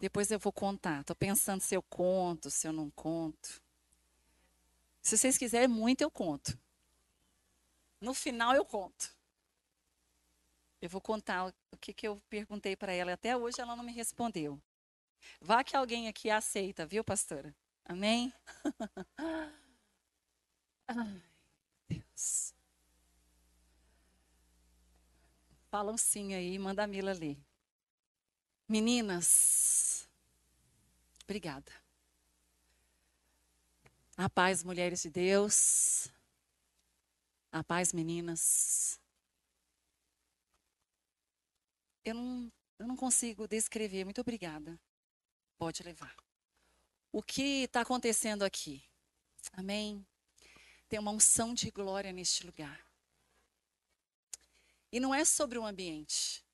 Depois eu vou contar. Estou pensando se eu conto, se eu não conto. Se vocês quiserem muito, eu conto. No final eu conto. Eu vou contar o que, que eu perguntei para ela. Até hoje ela não me respondeu. Vá que alguém aqui aceita, viu, pastora? Amém? Ai, Deus. Falam sim aí, manda a Mila ler. Meninas, obrigada. A paz, mulheres de Deus. A paz, meninas. Eu não, eu não consigo descrever. Muito obrigada. Pode levar. O que está acontecendo aqui? Amém? Tem uma unção de glória neste lugar. E não é sobre o ambiente,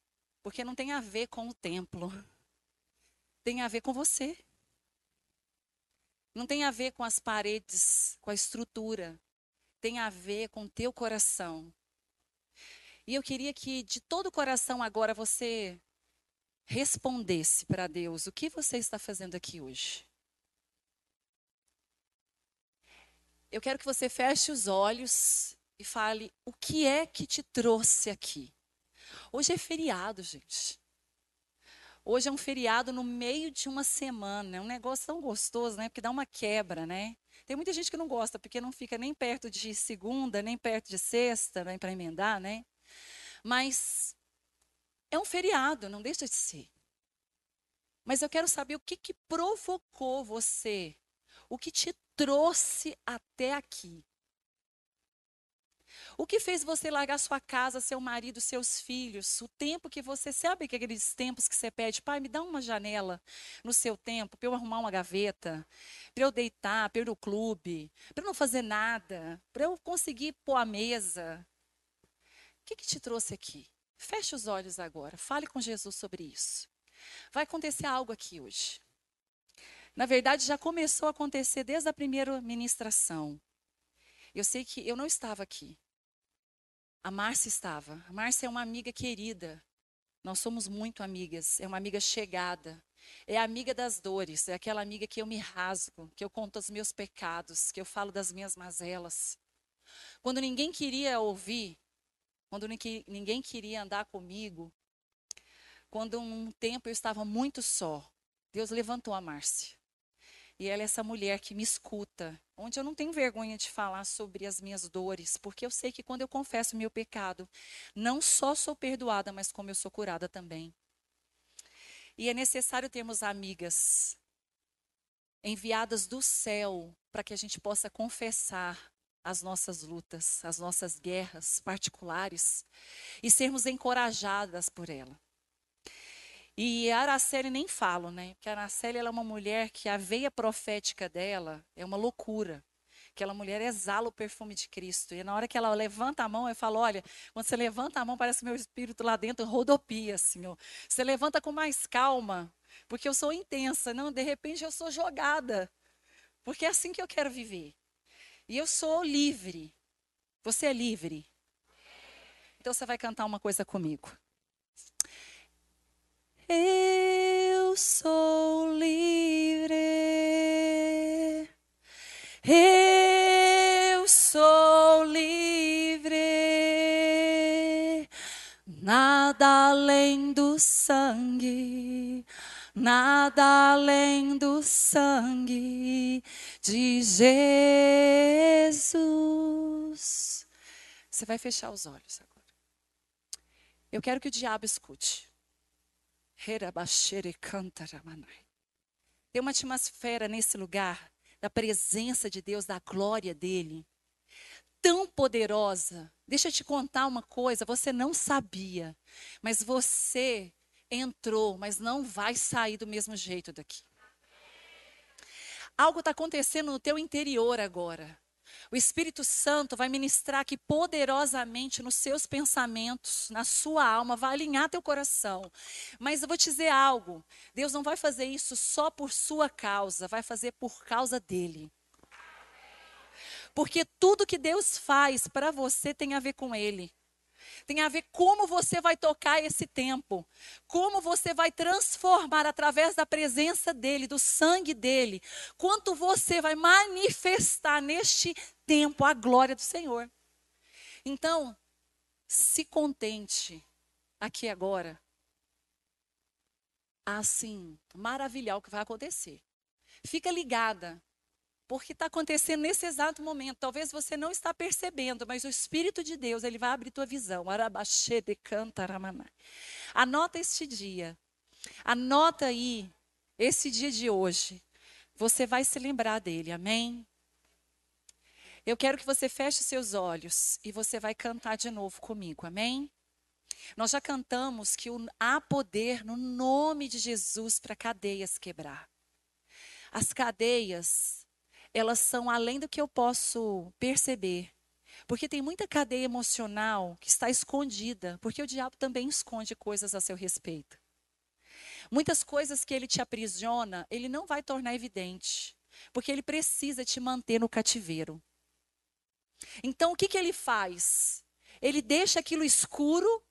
porque não tem a ver com o templo. Tem a ver com você. Não tem a ver com as paredes, com a estrutura. Tem a ver com o teu coração. E eu queria que de todo o coração agora você respondesse para Deus: o que você está fazendo aqui hoje? Eu quero que você feche os olhos e fale o que é que te trouxe aqui. Hoje é feriado, gente. Hoje é um feriado no meio de uma semana. É um negócio tão gostoso, né? Porque dá uma quebra, né? Tem muita gente que não gosta, porque não fica nem perto de segunda, nem perto de sexta, né? Para emendar, né? Mas é um feriado, não deixa de ser. Mas eu quero saber o que, que provocou você, o que te trouxe até aqui. O que fez você largar sua casa, seu marido, seus filhos? O tempo que você sabe que aqueles tempos que você pede, pai, me dá uma janela no seu tempo para eu arrumar uma gaveta, para eu deitar, para ir no clube, para não fazer nada, para eu conseguir pôr a mesa. O que, que te trouxe aqui? Feche os olhos agora, fale com Jesus sobre isso. Vai acontecer algo aqui hoje. Na verdade, já começou a acontecer desde a primeira ministração. Eu sei que eu não estava aqui, a Márcia estava. A Márcia é uma amiga querida. Nós somos muito amigas. É uma amiga chegada. É amiga das dores. É aquela amiga que eu me rasgo, que eu conto os meus pecados, que eu falo das minhas mazelas. Quando ninguém queria ouvir, quando ninguém queria andar comigo, quando um tempo eu estava muito só, Deus levantou a Márcia. E ela é essa mulher que me escuta, onde eu não tenho vergonha de falar sobre as minhas dores, porque eu sei que quando eu confesso o meu pecado, não só sou perdoada, mas como eu sou curada também. E é necessário termos amigas enviadas do céu para que a gente possa confessar as nossas lutas, as nossas guerras particulares e sermos encorajadas por ela. E a Araceli nem falo, né? Porque a Araceli ela é uma mulher que a veia profética dela é uma loucura. Aquela mulher exala o perfume de Cristo. E na hora que ela levanta a mão, eu falo: olha, quando você levanta a mão, parece que meu espírito lá dentro rodopia, assim. Ó. Você levanta com mais calma, porque eu sou intensa. Não, de repente eu sou jogada. Porque é assim que eu quero viver. E eu sou livre. Você é livre. Então você vai cantar uma coisa comigo. Eu sou livre. Eu sou livre. Nada além do sangue, nada além do sangue de Jesus. Você vai fechar os olhos agora. Eu quero que o diabo escute. Tem uma atmosfera nesse lugar da presença de Deus, da glória dele, tão poderosa. Deixa eu te contar uma coisa, você não sabia, mas você entrou, mas não vai sair do mesmo jeito daqui. Algo está acontecendo no teu interior agora. O Espírito Santo vai ministrar aqui poderosamente nos seus pensamentos, na sua alma, vai alinhar teu coração. Mas eu vou te dizer algo: Deus não vai fazer isso só por sua causa, vai fazer por causa dele. Porque tudo que Deus faz para você tem a ver com ele. Tem a ver como você vai tocar esse tempo, como você vai transformar através da presença dele, do sangue dele, quanto você vai manifestar neste tempo a glória do Senhor. Então, se contente aqui agora, assim, maravilhar o que vai acontecer. Fica ligada, porque está acontecendo nesse exato momento. Talvez você não está percebendo, mas o Espírito de Deus, ele vai abrir tua visão. Anota este dia. Anota aí esse dia de hoje. Você vai se lembrar dele, amém? Eu quero que você feche seus olhos e você vai cantar de novo comigo, amém? Nós já cantamos que há poder no nome de Jesus para cadeias quebrar. As cadeias elas são além do que eu posso perceber. Porque tem muita cadeia emocional que está escondida, porque o diabo também esconde coisas a seu respeito. Muitas coisas que ele te aprisiona, ele não vai tornar evidente, porque ele precisa te manter no cativeiro. Então, o que, que ele faz? Ele deixa aquilo escuro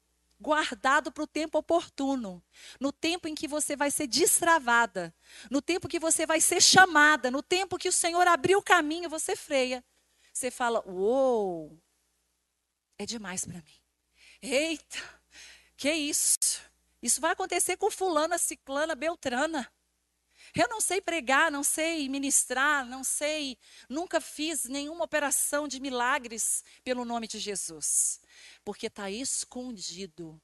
guardado para o tempo oportuno, no tempo em que você vai ser destravada, no tempo que você vai ser chamada, no tempo que o Senhor abriu o caminho, você freia. Você fala: "Uou! É demais para mim". Eita! Que isso? Isso vai acontecer com fulana, ciclana, beltrana. Eu não sei pregar, não sei ministrar, não sei, nunca fiz nenhuma operação de milagres pelo nome de Jesus porque está escondido.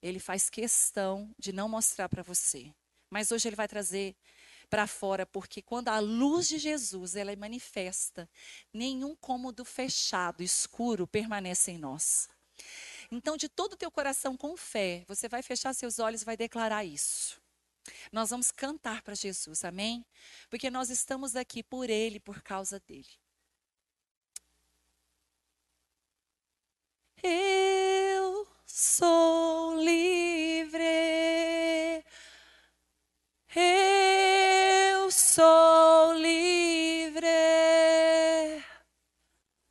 Ele faz questão de não mostrar para você. Mas hoje ele vai trazer para fora, porque quando a luz de Jesus ela é manifesta, nenhum cômodo fechado, escuro, permanece em nós. Então, de todo o teu coração, com fé, você vai fechar seus olhos e vai declarar isso. Nós vamos cantar para Jesus, amém? Porque nós estamos aqui por Ele, por causa dele. Eu sou livre. Eu sou livre.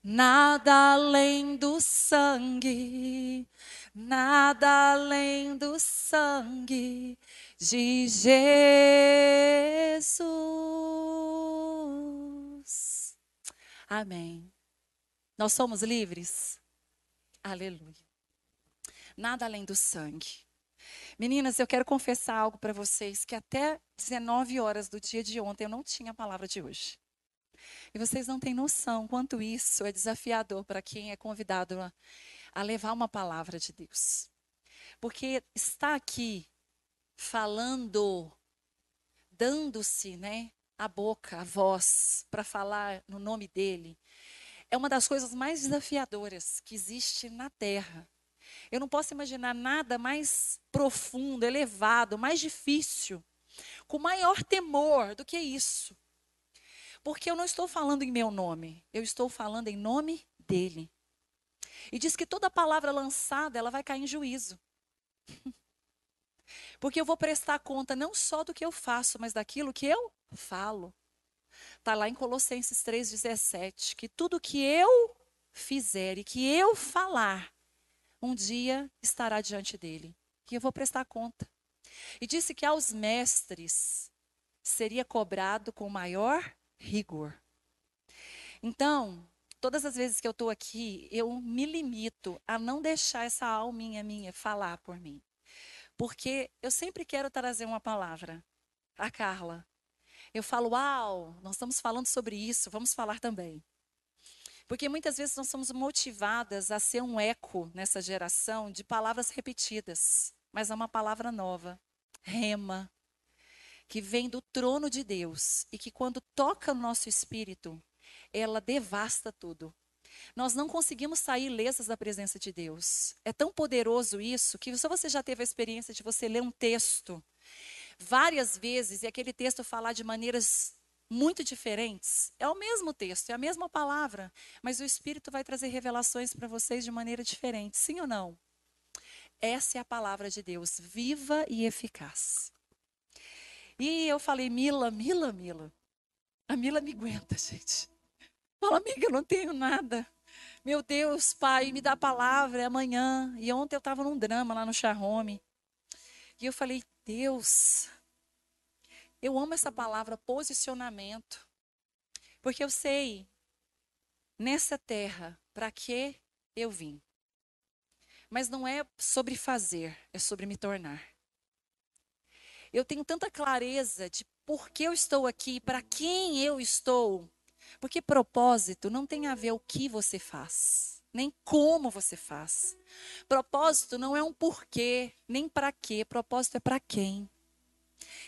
Nada além do sangue, nada além do sangue de Jesus. Amém. Nós somos livres? Aleluia. Nada além do sangue. Meninas, eu quero confessar algo para vocês que até 19 horas do dia de ontem eu não tinha a palavra de hoje. E vocês não têm noção quanto isso é desafiador para quem é convidado a, a levar uma palavra de Deus. Porque está aqui falando, dando-se, né, a boca, a voz para falar no nome dele, é uma das coisas mais desafiadoras que existe na Terra. Eu não posso imaginar nada mais profundo, elevado, mais difícil, com maior temor do que isso. Porque eu não estou falando em meu nome, eu estou falando em nome dele. E diz que toda palavra lançada, ela vai cair em juízo. Porque eu vou prestar conta não só do que eu faço, mas daquilo que eu falo. Está lá em Colossenses 3,17, que tudo que eu fizer e que eu falar, um dia estará diante dele. E eu vou prestar conta. E disse que aos mestres seria cobrado com maior rigor. Então, todas as vezes que eu estou aqui, eu me limito a não deixar essa alminha minha falar por mim. Porque eu sempre quero trazer uma palavra. A Carla, eu falo, uau, nós estamos falando sobre isso, vamos falar também. Porque muitas vezes nós somos motivadas a ser um eco nessa geração de palavras repetidas, mas é uma palavra nova, rema, que vem do trono de Deus e que quando toca no nosso espírito, ela devasta tudo. Nós não conseguimos sair ilesas da presença de Deus. É tão poderoso isso que só você já teve a experiência de você ler um texto várias vezes e aquele texto falar de maneiras muito diferentes. É o mesmo texto, é a mesma palavra, mas o Espírito vai trazer revelações para vocês de maneira diferente, sim ou não? Essa é a palavra de Deus, viva e eficaz. E eu falei, Mila, Mila, Mila. A Mila me aguenta, gente. Fala, amiga, eu não tenho nada. Meu Deus, pai, me dá a palavra, é amanhã. E ontem eu estava num drama lá no Charrome. E eu falei, Deus, eu amo essa palavra posicionamento. Porque eu sei, nessa terra, para que eu vim. Mas não é sobre fazer, é sobre me tornar. Eu tenho tanta clareza de por que eu estou aqui, para quem eu estou. Porque propósito não tem a ver o que você faz, nem como você faz. Propósito não é um porquê, nem para quê. Propósito é para quem.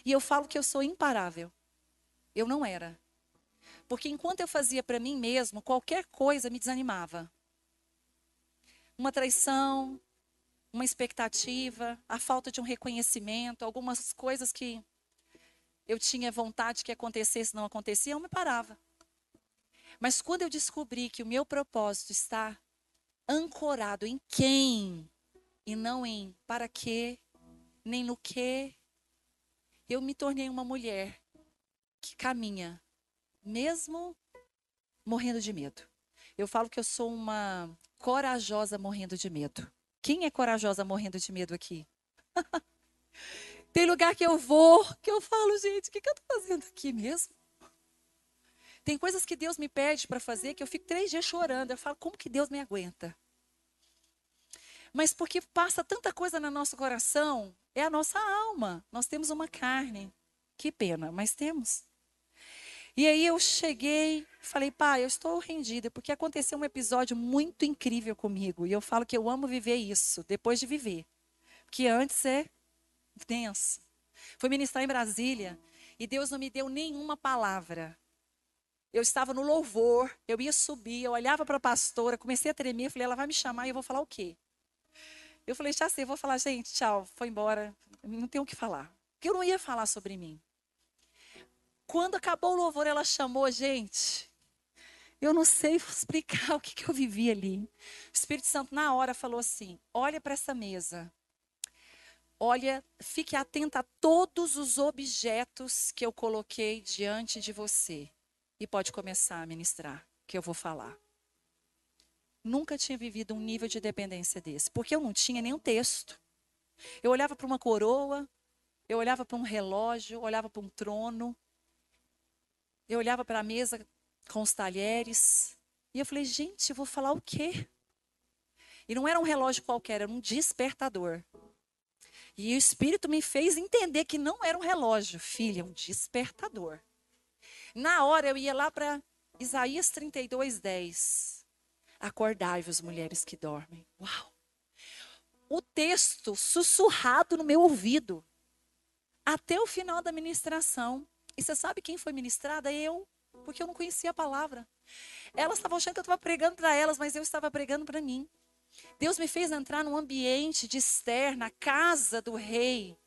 E eu falo que eu sou imparável. Eu não era. Porque enquanto eu fazia para mim mesmo, qualquer coisa me desanimava. Uma traição, uma expectativa, a falta de um reconhecimento, algumas coisas que eu tinha vontade que acontecesse, não acontecia, eu me parava. Mas quando eu descobri que o meu propósito está ancorado em quem e não em para quê, nem no que, eu me tornei uma mulher que caminha, mesmo morrendo de medo. Eu falo que eu sou uma corajosa morrendo de medo. Quem é corajosa morrendo de medo aqui? Tem lugar que eu vou, que eu falo, gente, o que, que eu estou fazendo aqui mesmo? Tem coisas que Deus me pede para fazer que eu fico três dias chorando. Eu falo, como que Deus me aguenta? Mas porque passa tanta coisa no nosso coração, é a nossa alma. Nós temos uma carne. Que pena, mas temos. E aí eu cheguei, falei, pai, eu estou rendida, porque aconteceu um episódio muito incrível comigo. E eu falo que eu amo viver isso, depois de viver. Porque antes é tenso. Fui ministrar em Brasília e Deus não me deu nenhuma palavra. Eu estava no louvor, eu ia subir, eu olhava para a pastora, comecei a tremer, falei, ela vai me chamar e eu vou falar o quê? Eu falei, já sei, vou falar, gente, tchau, foi embora, não tenho o que falar. Porque eu não ia falar sobre mim. Quando acabou o louvor, ela chamou, gente. Eu não sei explicar o que, que eu vivi ali. O Espírito Santo, na hora, falou assim: olha para essa mesa. Olha, fique atenta a todos os objetos que eu coloquei diante de você. E pode começar a ministrar, que eu vou falar. Nunca tinha vivido um nível de dependência desse, porque eu não tinha nenhum texto. Eu olhava para uma coroa, eu olhava para um relógio, olhava para um trono, eu olhava para a mesa com os talheres e eu falei, gente, eu vou falar o quê? E não era um relógio qualquer, era um despertador. E o Espírito me fez entender que não era um relógio, filha, um despertador. Na hora eu ia lá para Isaías 32, 10. Acordai-vos, mulheres que dormem. Uau! O texto sussurrado no meu ouvido. Até o final da ministração. E você sabe quem foi ministrada? Eu, porque eu não conhecia a palavra. Elas estavam achando que eu estava pregando para elas, mas eu estava pregando para mim. Deus me fez entrar num ambiente de Esther, na casa do rei.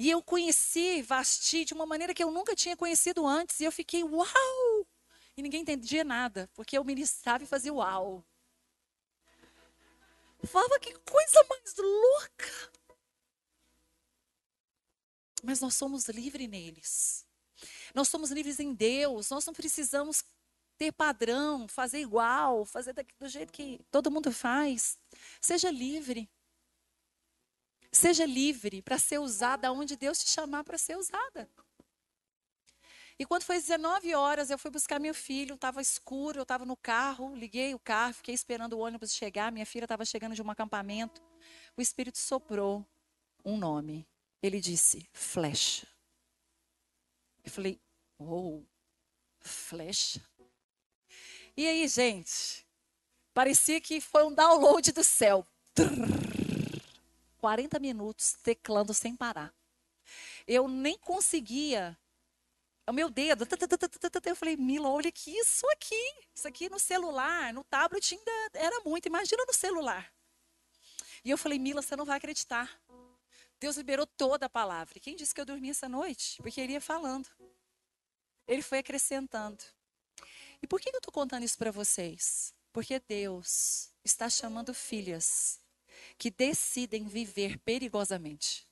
E eu conheci Vasti de uma maneira que eu nunca tinha conhecido antes. E eu fiquei, uau! E ninguém entendia nada, porque eu ministrava e fazia uau. Falava, que coisa mais louca! Mas nós somos livres neles. Nós somos livres em Deus, nós não precisamos ter padrão, fazer igual, fazer do jeito que todo mundo faz. Seja livre. Seja livre para ser usada onde Deus te chamar para ser usada. E quando foi 19 horas, eu fui buscar meu filho, estava escuro, eu estava no carro, liguei o carro, fiquei esperando o ônibus chegar, minha filha estava chegando de um acampamento. O Espírito soprou um nome. Ele disse: Flecha. Eu falei, oh, flecha. E aí, gente, parecia que foi um download do céu. 40 minutos teclando sem parar. Eu nem conseguia. O meu dedo. Eu falei, Mila, olha que isso aqui. Isso aqui no celular, no tablet ainda era muito. Imagina no celular. E eu falei, Mila, você não vai acreditar. Deus liberou toda a palavra. Quem disse que eu dormi essa noite? Porque ele ia falando. Ele foi acrescentando. E por que eu estou contando isso para vocês? Porque Deus está chamando filhas que decidem viver perigosamente.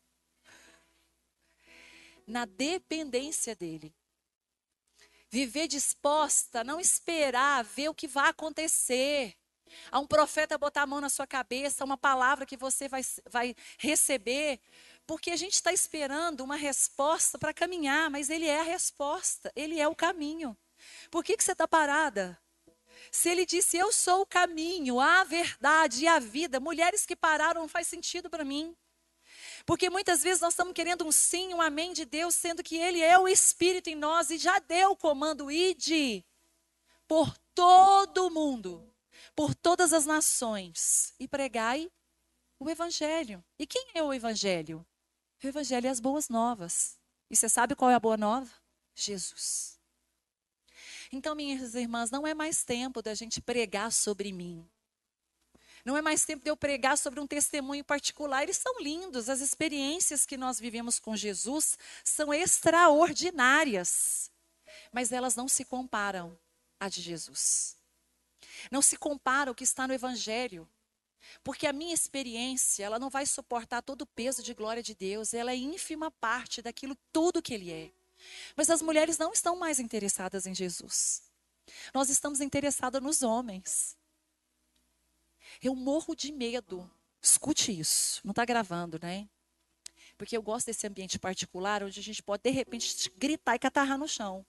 Na dependência dele. Viver disposta, não esperar ver o que vai acontecer. A um profeta botar a mão na sua cabeça, uma palavra que você vai, vai receber, porque a gente está esperando uma resposta para caminhar, mas ele é a resposta, ele é o caminho. Por que, que você está parada? Se ele disse, eu sou o caminho, a verdade e a vida, mulheres que pararam não faz sentido para mim. Porque muitas vezes nós estamos querendo um sim, um amém de Deus, sendo que Ele é o Espírito em nós e já deu o comando, ide por todo o mundo, por todas as nações e pregai o Evangelho. E quem é o Evangelho? O Evangelho é as boas novas. E você sabe qual é a boa nova? Jesus. Então, minhas irmãs, não é mais tempo da gente pregar sobre mim. Não é mais tempo de eu pregar sobre um testemunho particular. Eles são lindos. As experiências que nós vivemos com Jesus são extraordinárias. Mas elas não se comparam à de Jesus. Não se compara o que está no Evangelho. Porque a minha experiência, ela não vai suportar todo o peso de glória de Deus. Ela é ínfima parte daquilo tudo que Ele é. Mas as mulheres não estão mais interessadas em Jesus. Nós estamos interessadas nos homens. Eu morro de medo. Escute isso. Não está gravando, né? Porque eu gosto desse ambiente particular onde a gente pode, de repente, gritar e catarrar no chão.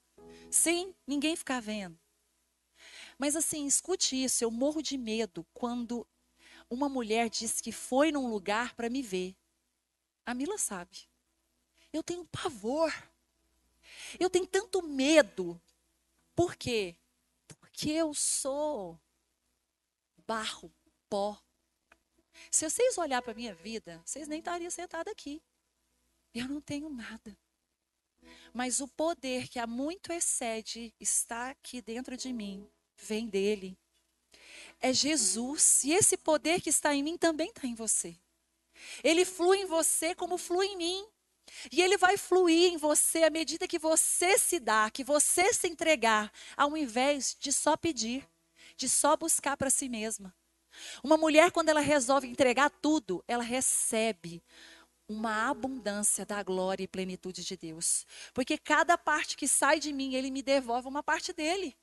Sem ninguém ficar vendo. Mas assim, escute isso. Eu morro de medo quando uma mulher diz que foi num lugar para me ver. A Mila sabe. Eu tenho pavor. Eu tenho tanto medo. Por quê? Porque eu sou barro pó. Se vocês olhar para a minha vida, vocês nem estariam sentados aqui. Eu não tenho nada. Mas o poder que a muito excede está aqui dentro de mim, vem dele. É Jesus. E esse poder que está em mim também está em você. Ele flui em você como flui em mim. E ele vai fluir em você à medida que você se dá, que você se entregar, ao invés de só pedir, de só buscar para si mesma. Uma mulher, quando ela resolve entregar tudo, ela recebe uma abundância da glória e plenitude de Deus. Porque cada parte que sai de mim, ele me devolve uma parte dele.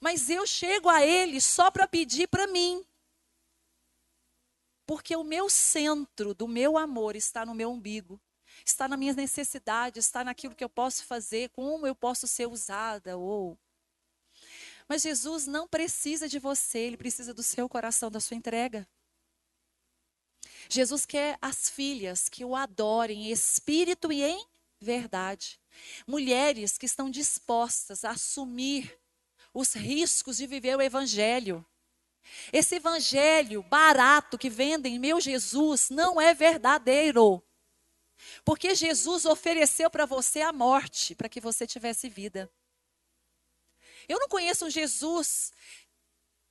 Mas eu chego a ele só para pedir para mim. Porque o meu centro do meu amor está no meu umbigo, está nas minhas necessidades, está naquilo que eu posso fazer, como eu posso ser usada ou mas Jesus não precisa de você, ele precisa do seu coração, da sua entrega. Jesus quer as filhas que o adorem em espírito e em verdade. Mulheres que estão dispostas a assumir os riscos de viver o evangelho. Esse evangelho barato que vendem, meu Jesus, não é verdadeiro. Porque Jesus ofereceu para você a morte, para que você tivesse vida. Eu não conheço um Jesus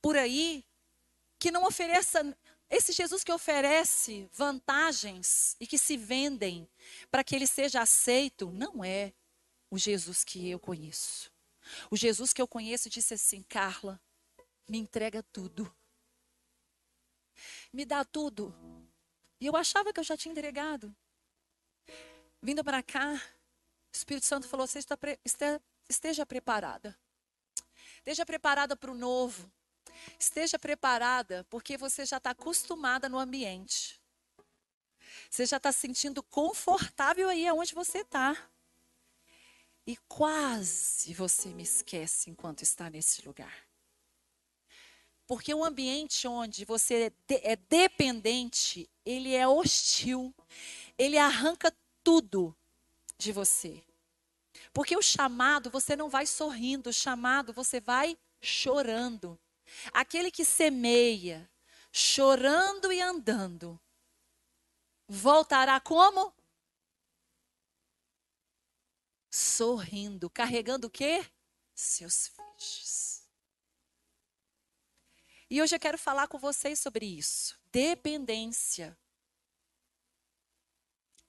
por aí que não ofereça. Esse Jesus que oferece vantagens e que se vendem para que ele seja aceito, não é o Jesus que eu conheço. O Jesus que eu conheço disse assim: Carla, me entrega tudo. Me dá tudo. E eu achava que eu já tinha entregado. Vindo para cá, o Espírito Santo falou: você esteja preparada. Esteja preparada para o novo. Esteja preparada, porque você já está acostumada no ambiente. Você já está se sentindo confortável aí aonde você está. E quase você me esquece enquanto está nesse lugar. Porque o ambiente onde você é, dependente, ele é hostil. Ele arranca tudo de você. Porque o chamado você não vai sorrindo, o chamado você vai chorando. Aquele que semeia, chorando e andando, voltará como? Sorrindo, carregando o quê? Seus feixes. E hoje eu quero falar com vocês sobre isso. Dependência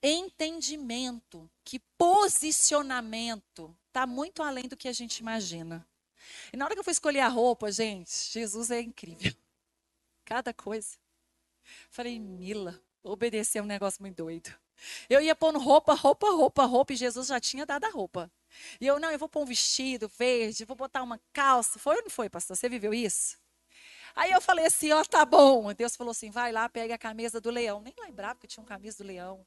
entendimento que posicionamento está muito além do que a gente imagina. E na hora que eu fui escolher a roupa, gente, Jesus é incrível. Cada coisa. Falei, Mila, obedecer é um negócio muito doido. Eu ia pondo roupa, roupa, roupa, roupa, e Jesus já tinha dado a roupa. E eu, não, eu vou pôr um vestido verde, vou botar uma calça. Foi ou não foi, pastor? Você viveu isso? Aí eu falei assim, ó, tá bom. Deus falou assim, vai lá, pega a camisa do leão. Nem lembrava que tinha um camisa do leão.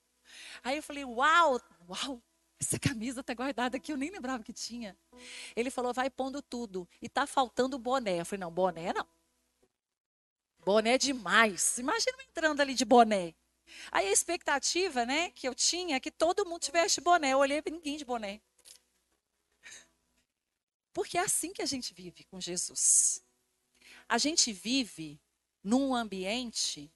Aí eu falei, uau, uau, essa camisa tá guardada aqui, eu nem lembrava que tinha. Ele falou, vai pondo tudo. E tá faltando boné. Eu falei, não, boné não. Boné é demais. Imagina entrando ali de boné. Aí a expectativa, né, que eu tinha é que todo mundo tivesse boné. Eu olhei ninguém de boné. Porque é assim que a gente vive com Jesus. A gente vive num ambiente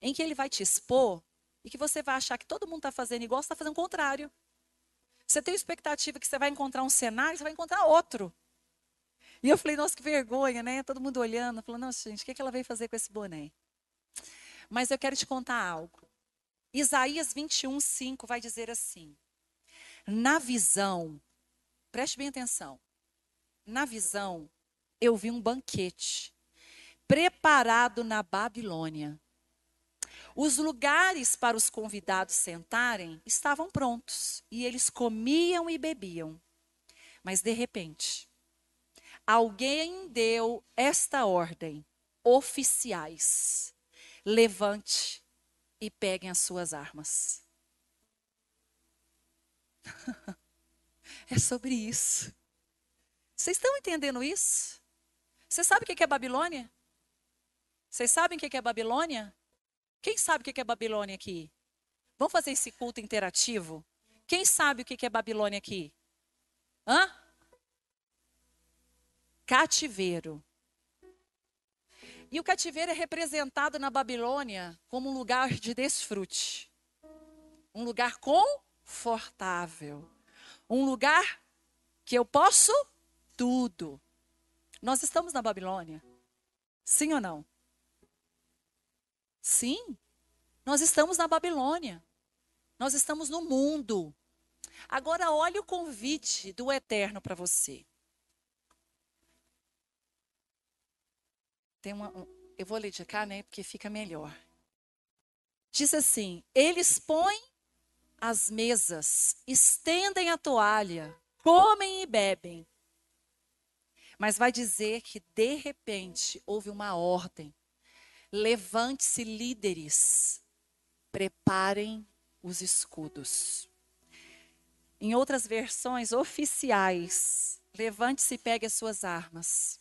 em que ele vai te expor e que você vai achar que todo mundo está fazendo igual, você está fazendo o contrário. Você tem expectativa que você vai encontrar um cenário, você vai encontrar outro. E eu falei, nossa, que vergonha, né? Todo mundo olhando, falando, nossa, gente, o que, é que ela veio fazer com esse boné? Mas eu quero te contar algo. Isaías 21, 5 vai dizer assim: Na visão, preste bem atenção, na visão, eu vi um banquete preparado na Babilônia. Os lugares para os convidados sentarem estavam prontos e eles comiam e bebiam. Mas de repente, alguém deu esta ordem: oficiais, levante e peguem as suas armas. é sobre isso. Vocês estão entendendo isso? Você sabe o que é Babilônia? Vocês sabem o que é Babilônia? Quem sabe o que é Babilônia aqui? Vamos fazer esse culto interativo? Quem sabe o que é Babilônia aqui? Hã? Cativeiro. E o cativeiro é representado na Babilônia como um lugar de desfrute. Um lugar confortável. Um lugar que eu posso tudo. Nós estamos na Babilônia. Sim ou não? Sim, nós estamos na Babilônia. Nós estamos no mundo. Agora, olhe o convite do Eterno para você. Tem uma, um, eu vou ler de cá, né? Porque fica melhor. Diz assim: Eles põem as mesas, estendem a toalha, comem e bebem. Mas vai dizer que de repente houve uma ordem Levante-se, líderes, preparem os escudos. Em outras versões oficiais, levante-se e pegue as suas armas.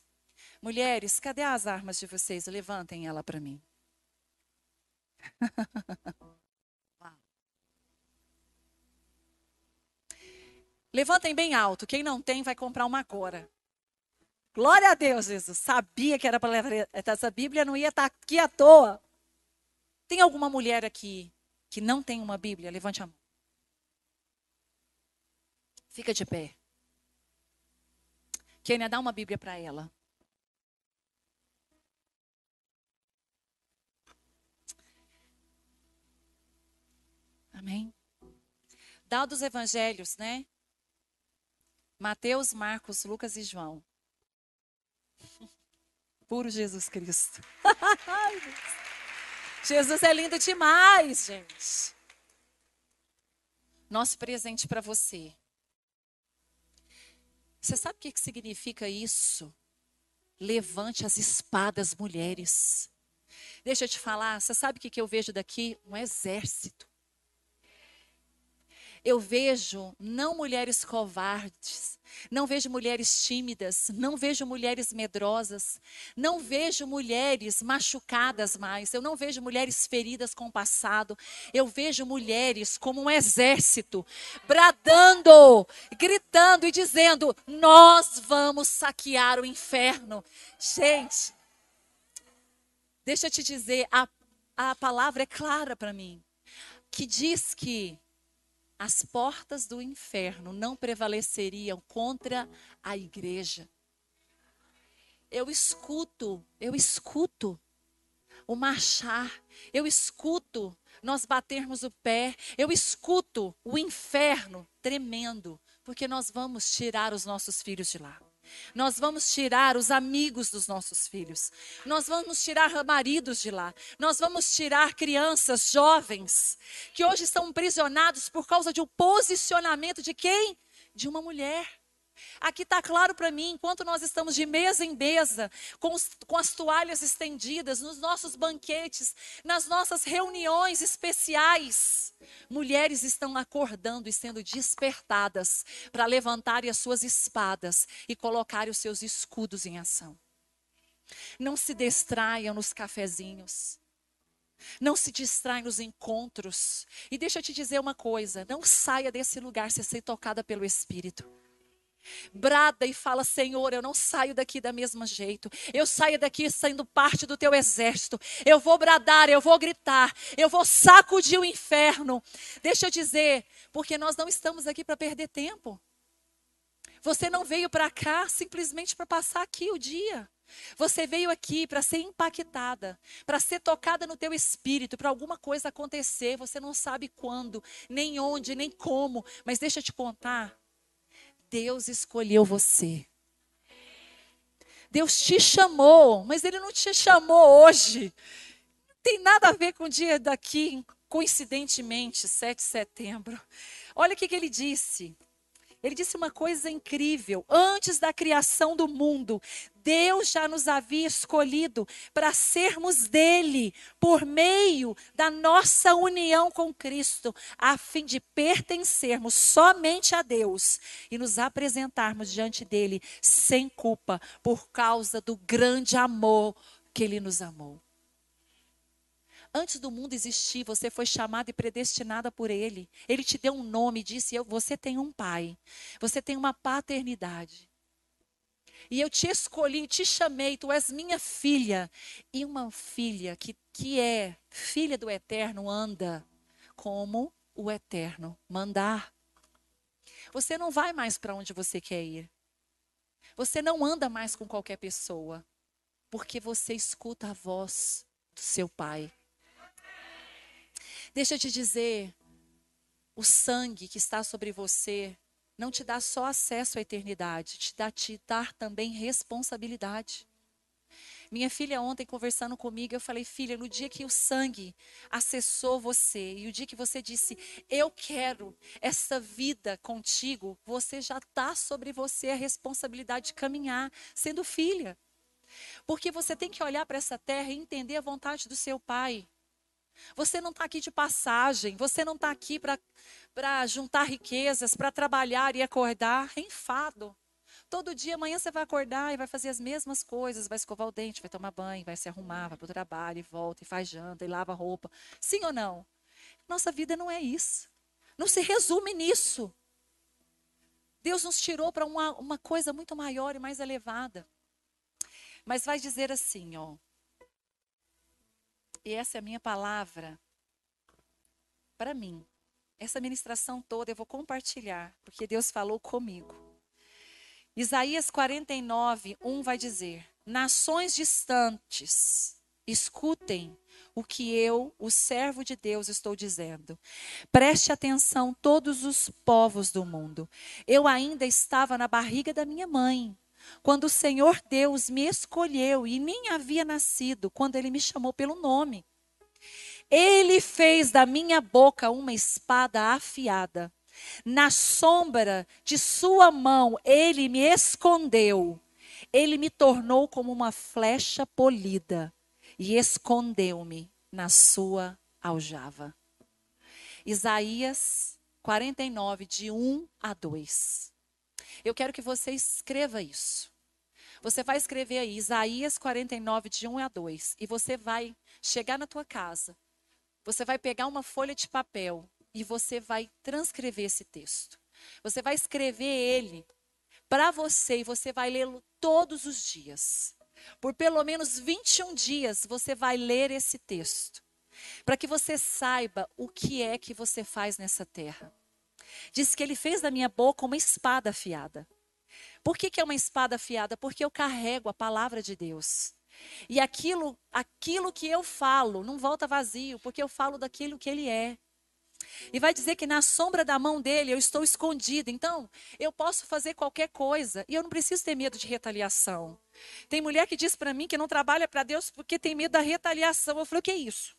Mulheres, cadê as armas de vocês? Levantem ela para mim. Levantem bem alto. Quem não tem, vai comprar uma agora. Glória a Deus, Jesus. Sabia que era para levar essa Bíblia, não ia estar tá aqui à toa. Tem alguma mulher aqui que não tem uma Bíblia? Levante a mão. Fica de pé. Kênia, dá uma Bíblia para ela. Amém? Dá dos evangelhos, né? Mateus, Marcos, Lucas e João. Puro Jesus Cristo. Jesus é lindo demais, gente. Nosso presente para você. Você sabe o que, significa isso? Levante as espadas, mulheres. Deixa eu te falar, você sabe o que eu vejo daqui? Um exército. Eu vejo não mulheres covardes, não vejo mulheres tímidas, não vejo mulheres medrosas, não vejo mulheres machucadas mais, eu não vejo mulheres feridas com o passado, eu vejo mulheres como um exército, bradando, gritando e dizendo: Nós vamos saquear o inferno. Gente, deixa eu te dizer, a, a palavra é clara para mim, que diz que as portas do inferno não prevaleceriam contra a igreja. Eu escuto, eu escuto o marchar, eu escuto nós batermos o pé, eu escuto o inferno tremendo, porque nós vamos tirar os nossos filhos de lá. Nós vamos tirar os amigos dos nossos filhos. Nós vamos tirar maridos de lá. Nós vamos tirar crianças, jovens, que hoje estão aprisionados por causa de um posicionamento de quem? De uma mulher. Aqui está claro para mim, enquanto nós estamos de mesa em mesa, com, os, com as toalhas estendidas, nos nossos banquetes, nas nossas reuniões especiais, mulheres estão acordando e sendo despertadas para levantarem as suas espadas e colocarem os seus escudos em ação. Não se distraiam nos cafezinhos. Não se distraiam nos encontros. E deixa eu te dizer uma coisa: não saia desse lugar sem ser tocada pelo Espírito. Brada e fala: Senhor, eu não saio daqui da mesma jeito. Eu saio daqui sendo parte do teu exército. Eu vou bradar, eu vou gritar, eu vou sacudir o inferno. Deixa eu dizer, porque nós não estamos aqui para perder tempo. Você não veio para cá simplesmente para passar aqui o dia. Você veio aqui para ser impactada, para ser tocada no teu espírito, para alguma coisa acontecer. Você não sabe quando, nem onde, nem como. Mas deixa eu te contar. Deus escolheu você. Deus te chamou, mas Ele não te chamou hoje. Não tem nada a ver com o dia daqui, coincidentemente, 7 de setembro. Olha o que, que ele disse. Ele disse uma coisa incrível. Antes da criação do mundo, Deus já nos havia escolhido para sermos dele, por meio da nossa união com Cristo, a fim de pertencermos somente a Deus e nos apresentarmos diante dele sem culpa, por causa do grande amor que ele nos amou. Antes do mundo existir, você foi chamada e predestinada por Ele. Ele te deu um nome e disse: Você tem um pai. Você tem uma paternidade. E eu te escolhi, te chamei, tu és minha filha. E uma filha que, que é filha do eterno anda como o eterno mandar. Você não vai mais para onde você quer ir. Você não anda mais com qualquer pessoa. Porque você escuta a voz do seu pai. Deixa eu te dizer, o sangue que está sobre você não te dá só acesso à eternidade, te dá te dar também responsabilidade. Minha filha ontem conversando comigo, eu falei, filha, no dia que o sangue acessou você e o dia que você disse, eu quero essa vida contigo, você já está sobre você a responsabilidade de caminhar, sendo filha. Porque você tem que olhar para essa terra e entender a vontade do seu pai. Você não está aqui de passagem, você não está aqui para juntar riquezas, para trabalhar e acordar é enfado. Todo dia, amanhã você vai acordar e vai fazer as mesmas coisas, vai escovar o dente, vai tomar banho, vai se arrumar, vai para o trabalho e volta e faz janta e lava roupa. Sim ou não? Nossa vida não é isso. Não se resume nisso. Deus nos tirou para uma, uma coisa muito maior e mais elevada. Mas vai dizer assim, ó. E essa é a minha palavra para mim. Essa ministração toda eu vou compartilhar, porque Deus falou comigo. Isaías 49, 1 vai dizer: Nações distantes, escutem o que eu, o servo de Deus, estou dizendo. Preste atenção, todos os povos do mundo. Eu ainda estava na barriga da minha mãe quando o Senhor Deus me escolheu e nem havia nascido, quando ele me chamou pelo nome. Ele fez da minha boca uma espada afiada. Na sombra de sua mão, ele me escondeu. Ele me tornou como uma flecha polida e escondeu-me na sua aljava. Isaías 49, de 1 a 2. Eu quero que você escreva isso. Você vai escrever aí Isaías 49, de 1 a 2. E você vai chegar na tua casa. Você vai pegar uma folha de papel e você vai transcrever esse texto. Você vai escrever ele para você e você vai lê-lo todos os dias. Por pelo menos 21 dias você vai ler esse texto. Para que você saiba o que é que você faz nessa terra. Diz que ele fez da minha boca uma espada afiada. Por que, que é uma espada afiada? Porque eu carrego a palavra de Deus. E aquilo, aquilo que eu falo não volta vazio, porque eu falo daquilo que ele é. E vai dizer que na sombra da mão dele eu estou escondido. Então, eu posso fazer qualquer coisa e eu não preciso ter medo de retaliação. Tem mulher que diz para mim que não trabalha para Deus porque tem medo da retaliação. Eu falei: "O que é isso?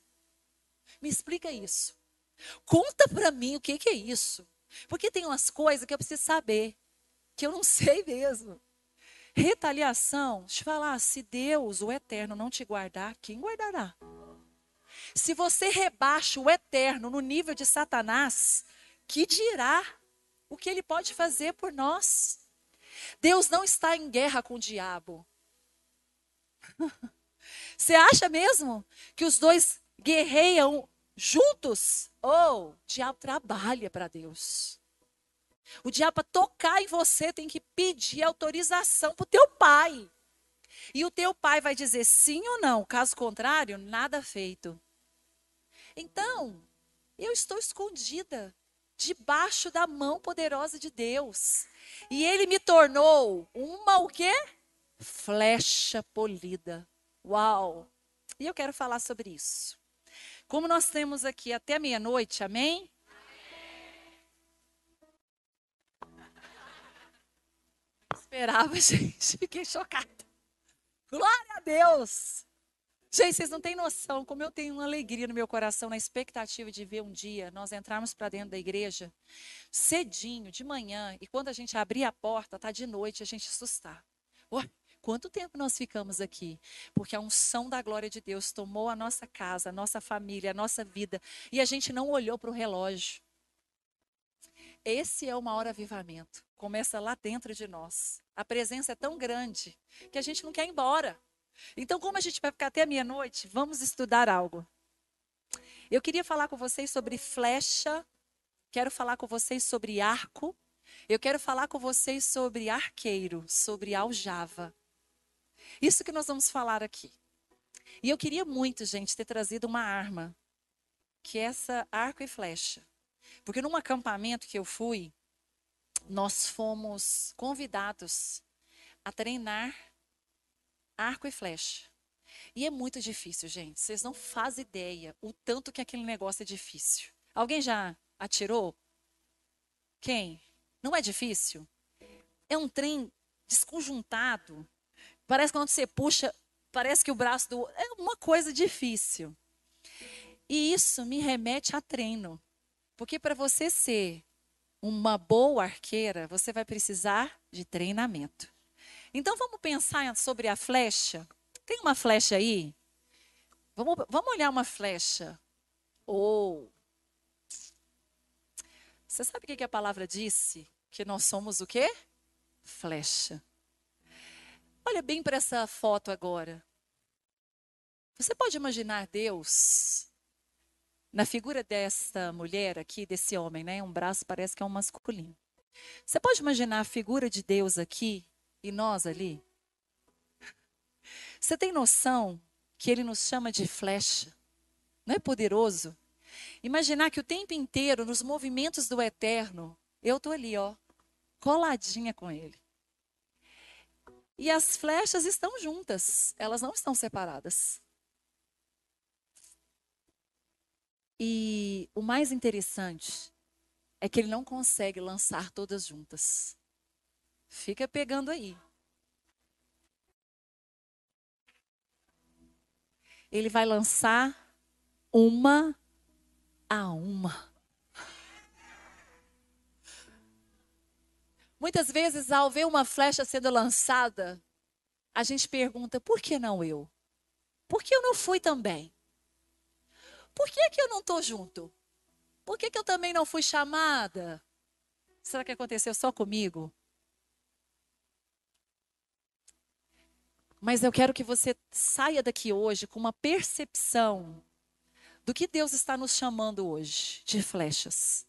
Me explica isso. Conta para mim o que que é isso? Porque tem umas coisas que eu preciso saber que eu não sei mesmo. Retaliação, deixa eu falar, se Deus, o eterno, não te guardar, quem guardará? Se você rebaixa o eterno no nível de Satanás, que dirá o que ele pode fazer por nós? Deus não está em guerra com o diabo. Você acha mesmo que os dois guerreiam juntos? Ou oh, o diabo trabalha para Deus. O diabo, para tocar em você, tem que pedir autorização para o teu pai. E o teu pai vai dizer sim ou não. Caso contrário, nada feito. Então, eu estou escondida debaixo da mão poderosa de Deus. E ele me tornou uma o quê? Flecha polida. Uau! E eu quero falar sobre isso. Como nós temos aqui até meia-noite, amém? Esperava, gente. Fiquei chocada. Glória a Deus! Gente, vocês não têm noção como eu tenho uma alegria no meu coração, na expectativa de ver um dia nós entrarmos para dentro da igreja cedinho, de manhã, e quando a gente abrir a porta, tá de noite, a gente assustar. Ué, quanto tempo nós ficamos aqui? Porque a unção da glória de Deus tomou a nossa casa, a nossa família, a nossa vida, e a gente não olhou para o relógio. Esse é o maior avivamento. Começa lá dentro de nós. A presença é tão grande que a gente não quer ir embora. Então, como a gente vai ficar até a meia-noite, vamos estudar algo. Eu queria falar com vocês sobre flecha, quero falar com vocês sobre arco, eu quero falar com vocês sobre arqueiro, sobre aljava. Isso que nós vamos falar aqui. E eu queria muito, gente, ter trazido uma arma, que é essa arco e flecha. Porque num acampamento que eu fui, nós fomos convidados a treinar arco e flecha. E é muito difícil, gente. Vocês não fazem ideia o tanto que aquele negócio é difícil. Alguém já atirou? Quem? Não é difícil? É um trem desconjuntado. Parece que quando você puxa, parece que o braço do. É uma coisa difícil. E isso me remete a treino. Porque para você ser uma boa arqueira, você vai precisar de treinamento. Então vamos pensar sobre a flecha. Tem uma flecha aí? Vamos, vamos olhar uma flecha. Ou. Oh. Você sabe o que a palavra disse? Que nós somos o quê? Flecha. Olha bem para essa foto agora. Você pode imaginar Deus na figura desta mulher aqui, desse homem, né? Um braço parece que é um masculino. Você pode imaginar a figura de Deus aqui e nós ali? Você tem noção que ele nos chama de flecha? Não é poderoso? Imaginar que o tempo inteiro, nos movimentos do eterno, eu estou ali, ó, coladinha com ele. E as flechas estão juntas, elas não estão separadas. E o mais interessante é que ele não consegue lançar todas juntas. Fica pegando aí. Ele vai lançar uma a uma. Muitas vezes, ao ver uma flecha sendo lançada, a gente pergunta: por que não eu? Por que eu não fui também? Por que, que eu não estou junto? Por que, que eu também não fui chamada? Será que aconteceu só comigo? Mas eu quero que você saia daqui hoje com uma percepção do que Deus está nos chamando hoje de flechas.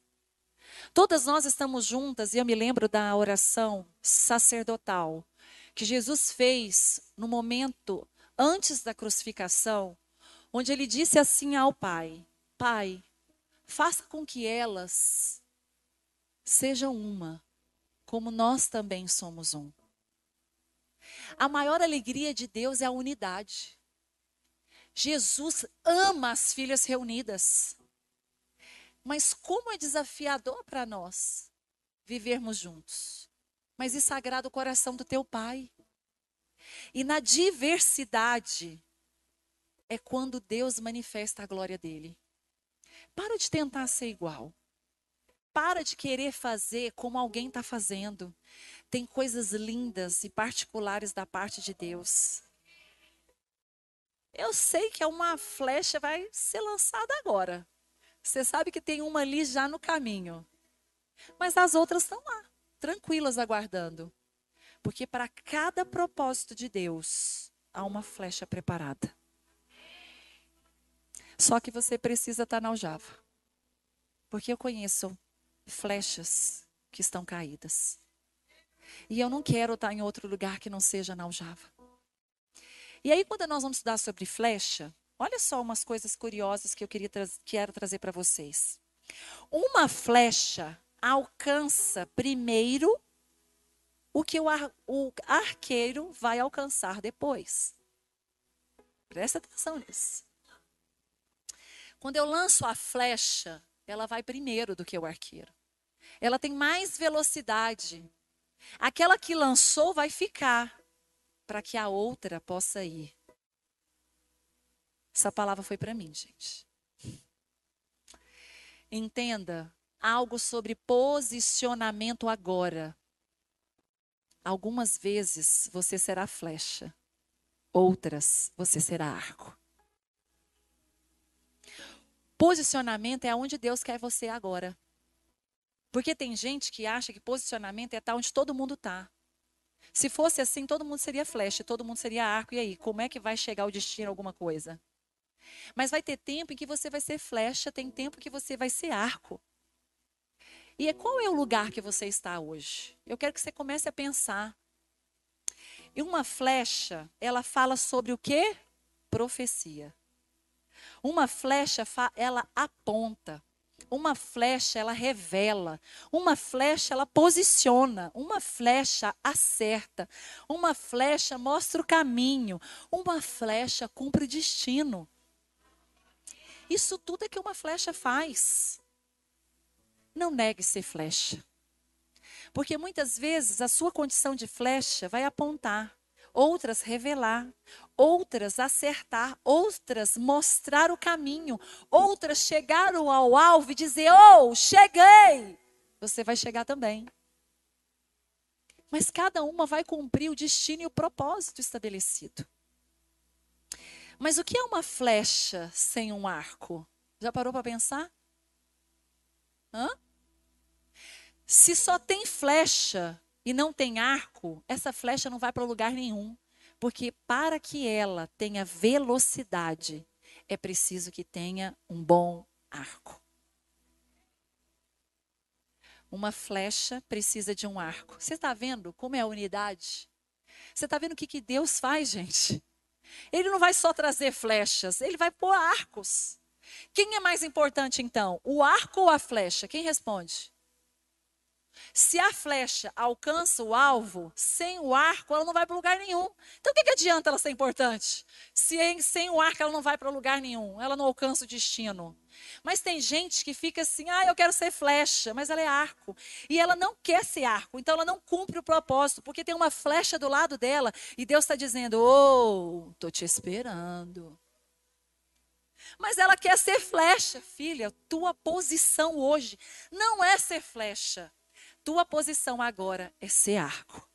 Todas nós estamos juntas e eu me lembro da oração sacerdotal que Jesus fez no momento antes da crucificação, onde ele disse assim ao Pai: Pai, faça com que elas sejam uma, como nós também somos um. A maior alegria de Deus é a unidade. Jesus ama as filhas reunidas. Mas como é desafiador para nós vivermos juntos. Mas isso agrada o coração do teu pai. E na diversidade é quando Deus manifesta a glória dele. Para de tentar ser igual. Para de querer fazer como alguém está fazendo. Tem coisas lindas e particulares da parte de Deus. Eu sei que é uma flecha vai ser lançada agora. Você sabe que tem uma ali já no caminho. Mas as outras estão lá, tranquilas aguardando. Porque para cada propósito de Deus há uma flecha preparada. Só que você precisa estar na aljava. Porque eu conheço flechas que estão caídas. E eu não quero estar em outro lugar que não seja na aljava. E aí, quando nós vamos estudar sobre flecha, olha só umas coisas curiosas que eu queria tra quero trazer para vocês. Uma flecha alcança primeiro o que o, ar, o arqueiro vai alcançar depois. Presta atenção nisso. Quando eu lanço a flecha, ela vai primeiro do que o arqueiro. Ela tem mais velocidade. Aquela que lançou vai ficar para que a outra possa ir. Essa palavra foi para mim, gente. Entenda algo sobre posicionamento agora. Algumas vezes você será flecha, outras você será arco. Posicionamento é onde Deus quer você agora. Porque tem gente que acha que posicionamento é estar onde todo mundo está. Se fosse assim, todo mundo seria flecha, todo mundo seria arco. E aí, como é que vai chegar ao destino alguma coisa? Mas vai ter tempo em que você vai ser flecha, tem tempo que você vai ser arco. E é qual é o lugar que você está hoje? Eu quero que você comece a pensar. E uma flecha, ela fala sobre o quê? Profecia. Uma flecha, ela aponta. Uma flecha, ela revela. Uma flecha, ela posiciona. Uma flecha acerta. Uma flecha mostra o caminho. Uma flecha cumpre o destino. Isso tudo é que uma flecha faz. Não negue ser flecha. Porque muitas vezes a sua condição de flecha vai apontar, outras revelar, outras acertar, outras mostrar o caminho, outras chegar ao alvo e dizer: Oh, cheguei! Você vai chegar também. Mas cada uma vai cumprir o destino e o propósito estabelecido. Mas o que é uma flecha sem um arco? Já parou para pensar? Hã? Se só tem flecha e não tem arco, essa flecha não vai para lugar nenhum. Porque para que ela tenha velocidade, é preciso que tenha um bom arco. Uma flecha precisa de um arco. Você está vendo como é a unidade? Você está vendo o que, que Deus faz, gente? Ele não vai só trazer flechas, ele vai pôr arcos. Quem é mais importante então? O arco ou a flecha? Quem responde? Se a flecha alcança o alvo, sem o arco, ela não vai para lugar nenhum. Então, o que, que adianta ela ser importante? Se em, sem o arco ela não vai para lugar nenhum, ela não alcança o destino. Mas tem gente que fica assim, ah, eu quero ser flecha, mas ela é arco. E ela não quer ser arco, então ela não cumpre o propósito, porque tem uma flecha do lado dela e Deus está dizendo, oh, estou te esperando. Mas ela quer ser flecha, filha. Tua posição hoje não é ser flecha tua posição agora é ser arco.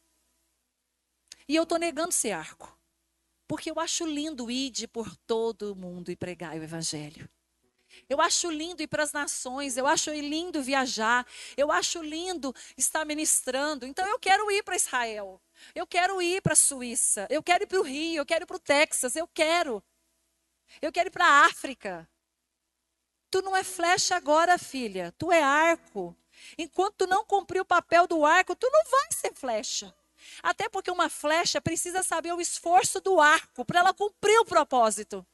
E eu estou negando ser arco. Porque eu acho lindo ir por todo o mundo e pregar o evangelho. Eu acho lindo ir para as nações, eu acho lindo viajar, eu acho lindo estar ministrando. Então eu quero ir para Israel, eu quero ir para a Suíça, eu quero ir para o Rio, eu quero ir para o Texas, eu quero. Eu quero ir para a África. Tu não é flecha agora, filha, tu é arco. Enquanto tu não cumprir o papel do arco, tu não vai ser flecha. Até porque uma flecha precisa saber o esforço do arco para ela cumprir o propósito.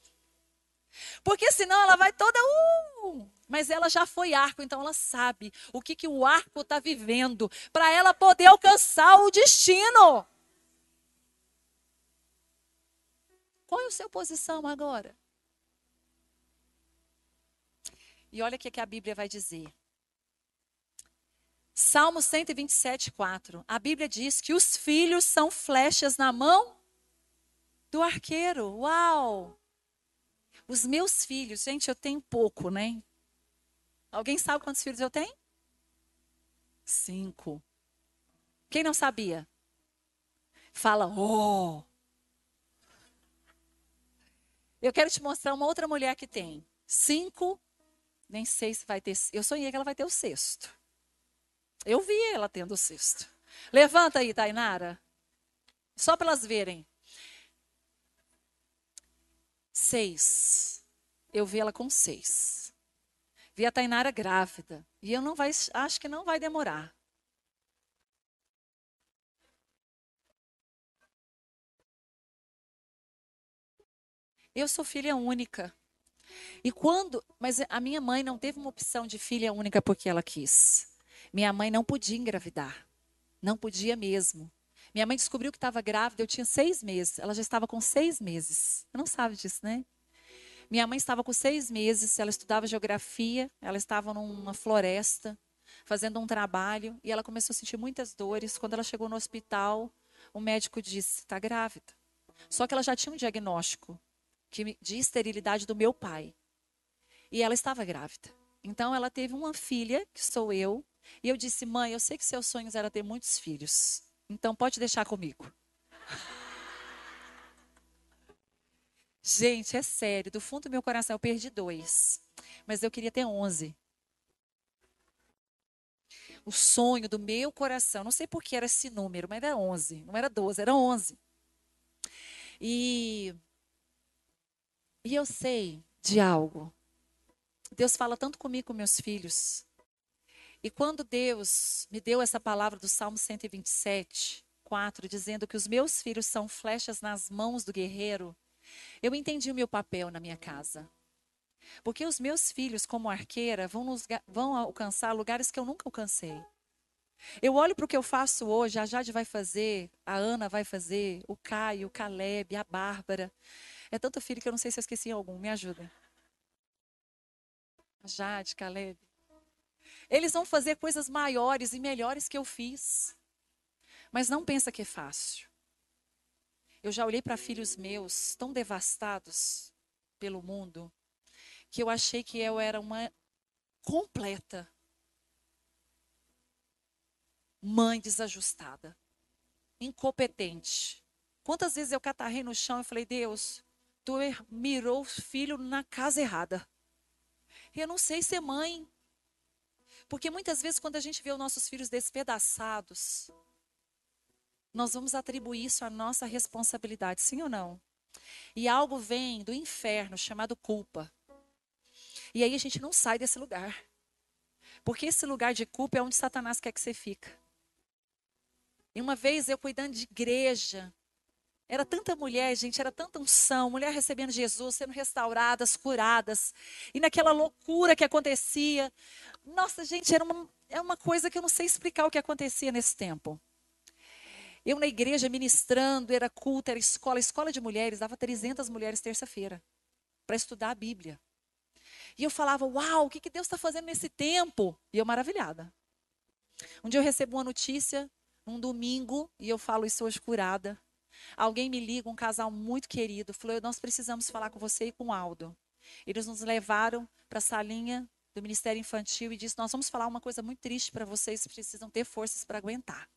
Porque senão ela vai toda. Uh, mas ela já foi arco, então ela sabe o que, que o arco está vivendo para ela poder alcançar o destino. Qual é a sua posição agora? E olha o que, que a Bíblia vai dizer. Salmo 127, 4. A Bíblia diz que os filhos são flechas na mão do arqueiro. Uau! Os meus filhos, gente, eu tenho pouco, né? Alguém sabe quantos filhos eu tenho? Cinco. Quem não sabia? Fala, oh! Eu quero te mostrar uma outra mulher que tem cinco, nem sei se vai ter. Eu sonhei que ela vai ter o sexto. Eu vi ela tendo o sexto. Levanta aí, Tainara. Só para elas verem. Seis. Eu vi ela com seis. Vi a Tainara grávida. E eu não vai, acho que não vai demorar. Eu sou filha única. E quando, mas a minha mãe não teve uma opção de filha única porque ela quis. Minha mãe não podia engravidar. Não podia mesmo. Minha mãe descobriu que estava grávida, eu tinha seis meses. Ela já estava com seis meses. Você não sabe disso, né? Minha mãe estava com seis meses, ela estudava geografia, ela estava numa floresta, fazendo um trabalho, e ela começou a sentir muitas dores. Quando ela chegou no hospital, o médico disse: está grávida. Só que ela já tinha um diagnóstico de esterilidade do meu pai. E ela estava grávida. Então ela teve uma filha, que sou eu, e eu disse: "Mãe, eu sei que seus sonhos era ter muitos filhos. Então pode deixar comigo." Gente, é sério, do fundo do meu coração eu perdi dois, mas eu queria ter onze. O sonho do meu coração, não sei por que era esse número, mas era onze, não era doze, era onze. E e eu sei de algo. Deus fala tanto comigo com meus filhos. E quando Deus me deu essa palavra do Salmo 127, 4, dizendo que os meus filhos são flechas nas mãos do guerreiro, eu entendi o meu papel na minha casa. Porque os meus filhos, como arqueira, vão, nos, vão alcançar lugares que eu nunca alcancei. Eu olho para o que eu faço hoje, a Jade vai fazer, a Ana vai fazer, o Caio, o Caleb, a Bárbara. É tanto filho que eu não sei se eu esqueci algum. Me ajuda. Jade, Caleb. Eles vão fazer coisas maiores e melhores que eu fiz. Mas não pensa que é fácil. Eu já olhei para filhos meus tão devastados pelo mundo que eu achei que eu era uma completa mãe desajustada, incompetente. Quantas vezes eu catarrei no chão e falei: Deus, tu mirou o filho na casa errada. Eu não sei ser mãe. Porque muitas vezes, quando a gente vê os nossos filhos despedaçados, nós vamos atribuir isso à nossa responsabilidade, sim ou não? E algo vem do inferno chamado culpa. E aí a gente não sai desse lugar. Porque esse lugar de culpa é onde Satanás quer que você fica. E uma vez eu cuidando de igreja, era tanta mulher, gente, era tanta unção, mulher recebendo Jesus, sendo restauradas, curadas. E naquela loucura que acontecia. Nossa, gente, era uma, é uma coisa que eu não sei explicar o que acontecia nesse tempo. Eu na igreja ministrando, era culto, era escola, escola de mulheres, dava 300 mulheres terça-feira para estudar a Bíblia. E eu falava, uau, o que, que Deus está fazendo nesse tempo? E eu maravilhada. Um dia eu recebo uma notícia, um domingo, e eu falo isso hoje curada. Alguém me liga, um casal muito querido, falou: Nós precisamos falar com você e com o Aldo. Eles nos levaram para a salinha do Ministério Infantil e disse: Nós vamos falar uma coisa muito triste para vocês, precisam ter forças para aguentar.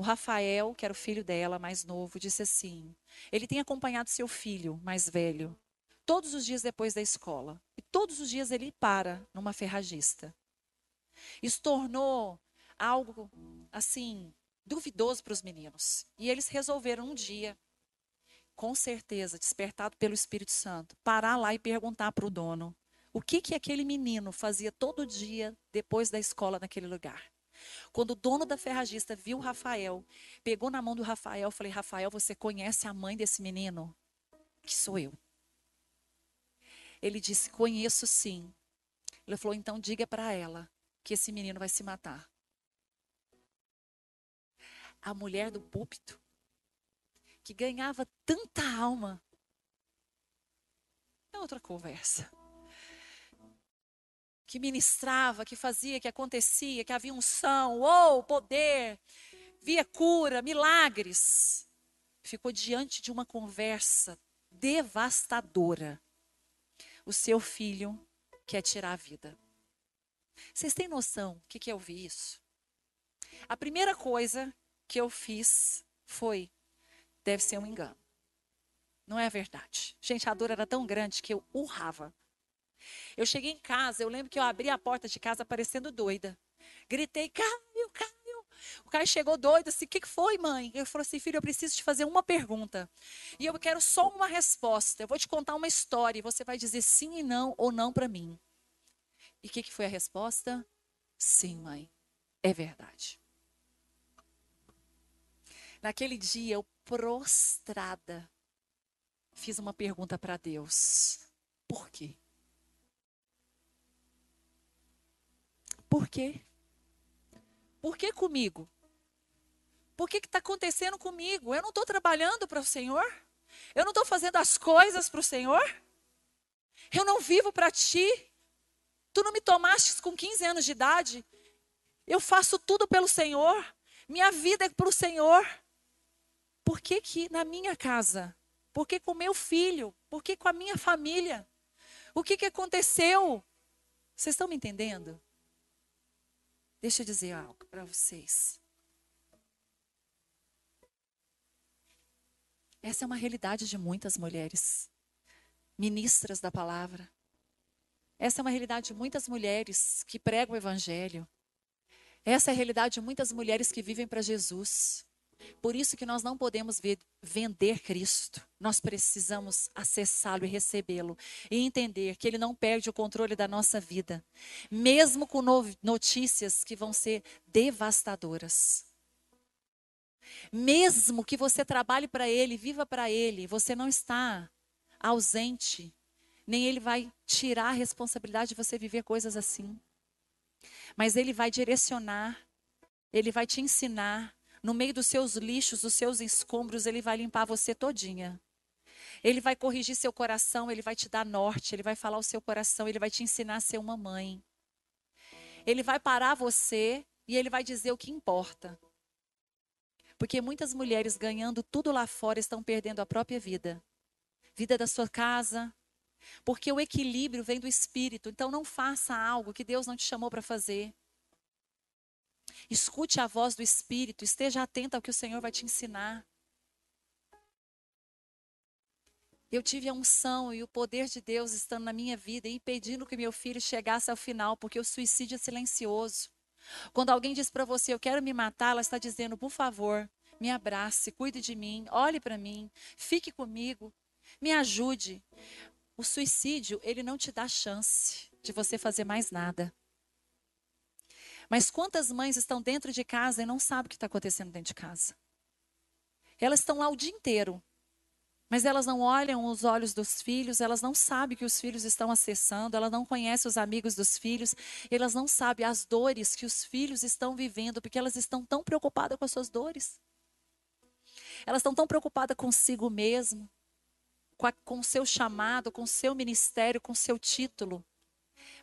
O Rafael, que era o filho dela, mais novo, disse assim: ele tem acompanhado seu filho mais velho todos os dias depois da escola. E todos os dias ele para numa ferragista. Isso tornou algo assim duvidoso para os meninos. E eles resolveram um dia, com certeza, despertado pelo Espírito Santo, parar lá e perguntar para o dono o que, que aquele menino fazia todo dia depois da escola naquele lugar. Quando o dono da ferragista viu o Rafael, pegou na mão do Rafael, falei: Rafael, você conhece a mãe desse menino? Que sou eu. Ele disse: Conheço sim. Ele falou: Então diga para ela que esse menino vai se matar a mulher do púlpito, que ganhava tanta alma. É outra conversa. que ministrava, que fazia, que acontecia, que havia unção, ou poder, via cura, milagres, ficou diante de uma conversa devastadora. O seu filho quer tirar a vida. Vocês têm noção o que, que eu vi isso? A primeira coisa que eu fiz foi: deve ser um engano. Não é verdade. Gente, a dor era tão grande que eu urrava. Eu cheguei em casa, eu lembro que eu abri a porta de casa parecendo doida. Gritei, Caio, Caio. O Caio chegou doido, assim, o que foi, mãe? Eu falei assim, filho, eu preciso te fazer uma pergunta. E eu quero só uma resposta. Eu vou te contar uma história e você vai dizer sim e não ou não para mim. E o que, que foi a resposta? Sim, mãe, é verdade. Naquele dia, eu prostrada, fiz uma pergunta para Deus. Por quê? Por quê? Por que comigo? Por que está acontecendo comigo? Eu não estou trabalhando para o Senhor? Eu não estou fazendo as coisas para o Senhor? Eu não vivo para ti? Tu não me tomaste com 15 anos de idade? Eu faço tudo pelo Senhor? Minha vida é para o Senhor? Por que, que na minha casa? Por que com meu filho? Por que com a minha família? O que, que aconteceu? Vocês estão me entendendo? Deixa eu dizer algo para vocês. Essa é uma realidade de muitas mulheres, ministras da palavra. Essa é uma realidade de muitas mulheres que pregam o evangelho. Essa é a realidade de muitas mulheres que vivem para Jesus. Por isso que nós não podemos vender Cristo. Nós precisamos acessá-lo e recebê-lo e entender que ele não perde o controle da nossa vida, mesmo com notícias que vão ser devastadoras. Mesmo que você trabalhe para ele, viva para ele, você não está ausente, nem ele vai tirar a responsabilidade de você viver coisas assim. Mas ele vai direcionar, ele vai te ensinar, no meio dos seus lixos, dos seus escombros, ele vai limpar você todinha. Ele vai corrigir seu coração, ele vai te dar norte, ele vai falar o seu coração, ele vai te ensinar a ser uma mãe. Ele vai parar você e ele vai dizer o que importa. Porque muitas mulheres ganhando tudo lá fora estão perdendo a própria vida. Vida da sua casa. Porque o equilíbrio vem do espírito. Então não faça algo que Deus não te chamou para fazer. Escute a voz do Espírito, esteja atento ao que o Senhor vai te ensinar. Eu tive a unção e o poder de Deus estando na minha vida impedindo que meu filho chegasse ao final, porque o suicídio é silencioso. Quando alguém diz para você, eu quero me matar, ela está dizendo, por favor, me abrace, cuide de mim, olhe para mim, fique comigo, me ajude. O suicídio, ele não te dá chance de você fazer mais nada. Mas quantas mães estão dentro de casa e não sabem o que está acontecendo dentro de casa? Elas estão lá o dia inteiro, mas elas não olham os olhos dos filhos, elas não sabem que os filhos estão acessando, elas não conhecem os amigos dos filhos, elas não sabem as dores que os filhos estão vivendo, porque elas estão tão preocupadas com as suas dores. Elas estão tão preocupadas consigo mesmo, com o seu chamado, com o seu ministério, com o seu título.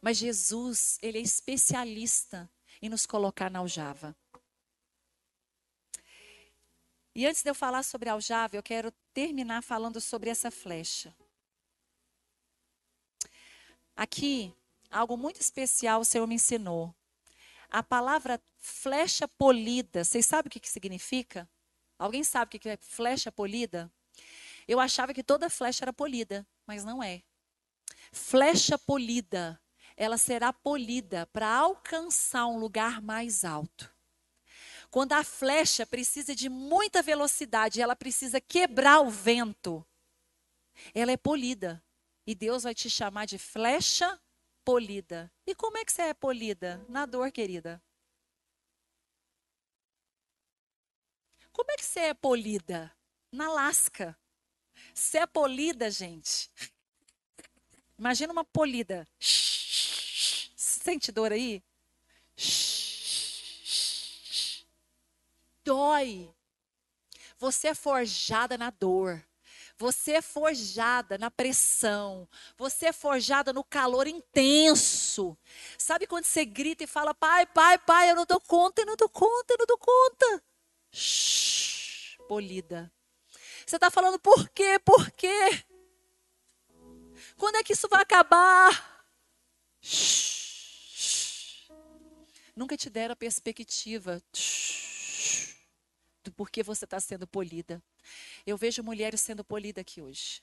Mas Jesus, ele é especialista e nos colocar na aljava. E antes de eu falar sobre a aljava, eu quero terminar falando sobre essa flecha. Aqui, algo muito especial o Senhor me ensinou. A palavra flecha polida, vocês sabem o que, que significa? Alguém sabe o que é flecha polida? Eu achava que toda flecha era polida, mas não é. Flecha polida ela será polida para alcançar um lugar mais alto. Quando a flecha precisa de muita velocidade, ela precisa quebrar o vento, ela é polida. E Deus vai te chamar de flecha polida. E como é que você é polida? Na dor, querida. Como é que você é polida? Na lasca. Você é polida, gente. Imagina uma polida. Sente dor aí? Dói. Você é forjada na dor. Você é forjada na pressão. Você é forjada no calor intenso. Sabe quando você grita e fala: Pai, pai, pai, eu não dou conta, eu não dou conta, eu não dou conta. Shhh, polida. Você está falando por quê? Por quê? Quando é que isso vai acabar? Shhh. Nunca te deram a perspectiva shhh, do porquê você está sendo polida. Eu vejo mulheres sendo polidas aqui hoje.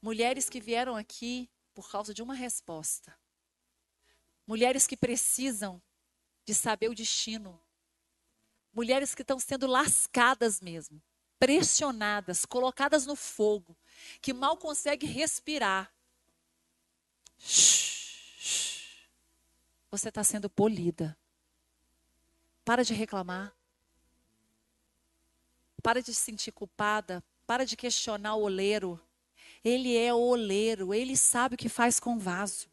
Mulheres que vieram aqui por causa de uma resposta. Mulheres que precisam de saber o destino. Mulheres que estão sendo lascadas mesmo, pressionadas, colocadas no fogo, que mal conseguem respirar. Você está sendo polida. Para de reclamar. Para de se sentir culpada. Para de questionar o oleiro. Ele é o oleiro. Ele sabe o que faz com o vaso.